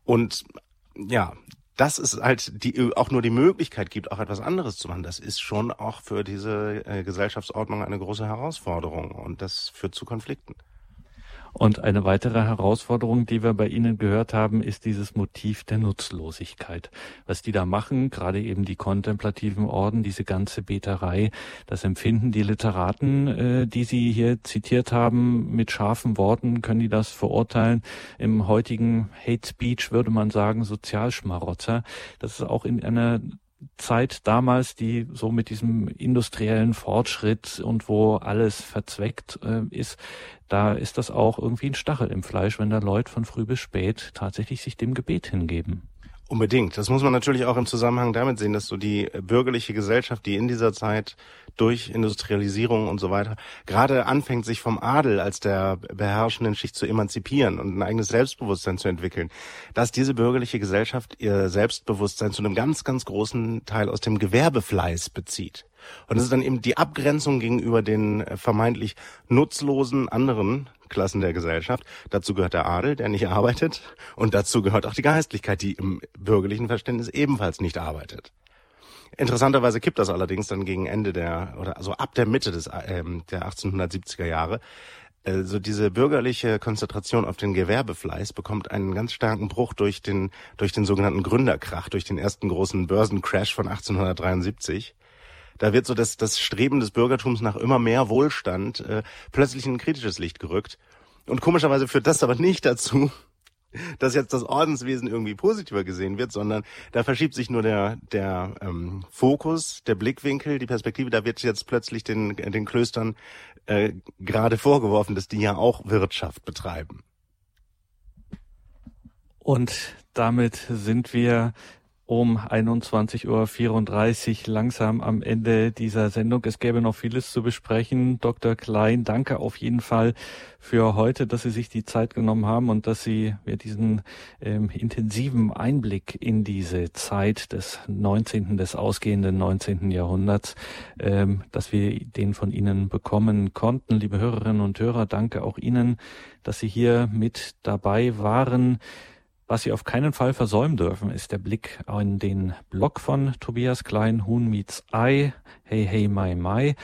Und ja, dass es halt die, auch nur die Möglichkeit gibt, auch etwas anderes zu machen, das ist schon auch für diese äh, Gesellschaftsordnung eine große Herausforderung und das führt zu Konflikten.
Und eine weitere Herausforderung, die wir bei Ihnen gehört haben, ist dieses Motiv der Nutzlosigkeit. Was die da machen, gerade eben die kontemplativen Orden, diese ganze Beterei, das empfinden die Literaten, äh, die Sie hier zitiert haben, mit scharfen Worten, können die das verurteilen. Im heutigen Hate Speech würde man sagen, Sozialschmarotzer. Das ist auch in einer Zeit damals, die so mit diesem industriellen Fortschritt und wo alles verzweckt äh, ist, da ist das auch irgendwie ein Stachel im Fleisch, wenn da Leute von früh bis spät tatsächlich sich dem Gebet hingeben.
Unbedingt. Das muss man natürlich auch im Zusammenhang damit sehen, dass so die bürgerliche Gesellschaft, die in dieser Zeit durch Industrialisierung und so weiter gerade anfängt, sich vom Adel als der beherrschenden Schicht zu emanzipieren und ein eigenes Selbstbewusstsein zu entwickeln, dass diese bürgerliche Gesellschaft ihr Selbstbewusstsein zu einem ganz, ganz großen Teil aus dem Gewerbefleiß bezieht. Und das ist dann eben die Abgrenzung gegenüber den vermeintlich nutzlosen anderen Klassen der Gesellschaft. Dazu gehört der Adel, der nicht arbeitet. Und dazu gehört auch die Geistlichkeit, die im bürgerlichen Verständnis ebenfalls nicht arbeitet. Interessanterweise kippt das allerdings dann gegen Ende der, oder also ab der Mitte des, ähm, der 1870er Jahre. Also diese bürgerliche Konzentration auf den Gewerbefleiß bekommt einen ganz starken Bruch durch den, durch den sogenannten Gründerkrach, durch den ersten großen Börsencrash von 1873 Da wird so das, das Streben des Bürgertums nach immer mehr Wohlstand äh, plötzlich in ein kritisches Licht gerückt. Und komischerweise führt das aber nicht dazu, dass jetzt das Ordenswesen irgendwie positiver gesehen wird, sondern da verschiebt sich nur der, der ähm, Fokus, der Blickwinkel, die Perspektive. Da wird jetzt plötzlich den, den Klöstern äh, gerade vorgeworfen, dass die ja auch Wirtschaft betreiben.
Und damit sind wir um 21.34 Uhr langsam am Ende dieser Sendung. Es gäbe noch vieles zu besprechen. Dr. Klein, danke auf jeden Fall für heute, dass Sie sich die Zeit genommen haben und dass Sie mir diesen ähm, intensiven Einblick in diese Zeit des 19., des ausgehenden 19. Jahrhunderts, ähm, dass wir den von Ihnen bekommen konnten. Liebe Hörerinnen und Hörer, danke auch Ihnen, dass Sie hier mit dabei waren. Was Sie auf keinen Fall versäumen dürfen, ist der Blick in den Blog von Tobias Klein, Huhn meets Ei, Hey Hey My My.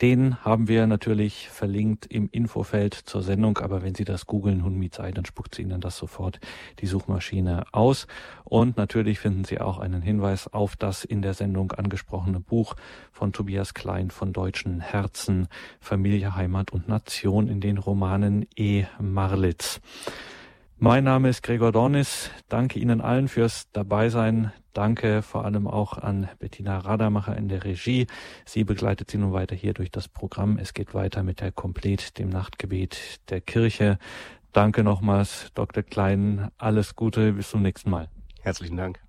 Den haben wir natürlich verlinkt im Infofeld zur Sendung, aber wenn Sie das googeln, Huhn meets Ei, dann spuckt sie Ihnen das sofort die Suchmaschine aus. Und natürlich finden Sie auch einen Hinweis auf das in der Sendung angesprochene Buch von Tobias Klein von deutschen Herzen, Familie, Heimat und Nation in den Romanen E. Marlitz. Mein Name ist Gregor Dornis. Danke Ihnen allen fürs Dabeisein. Danke vor allem auch an Bettina Radamacher in der Regie. Sie begleitet Sie nun weiter hier durch das Programm. Es geht weiter mit der Komplett, dem Nachtgebet der Kirche. Danke nochmals, Dr. Klein. Alles Gute. Bis zum nächsten Mal.
Herzlichen Dank.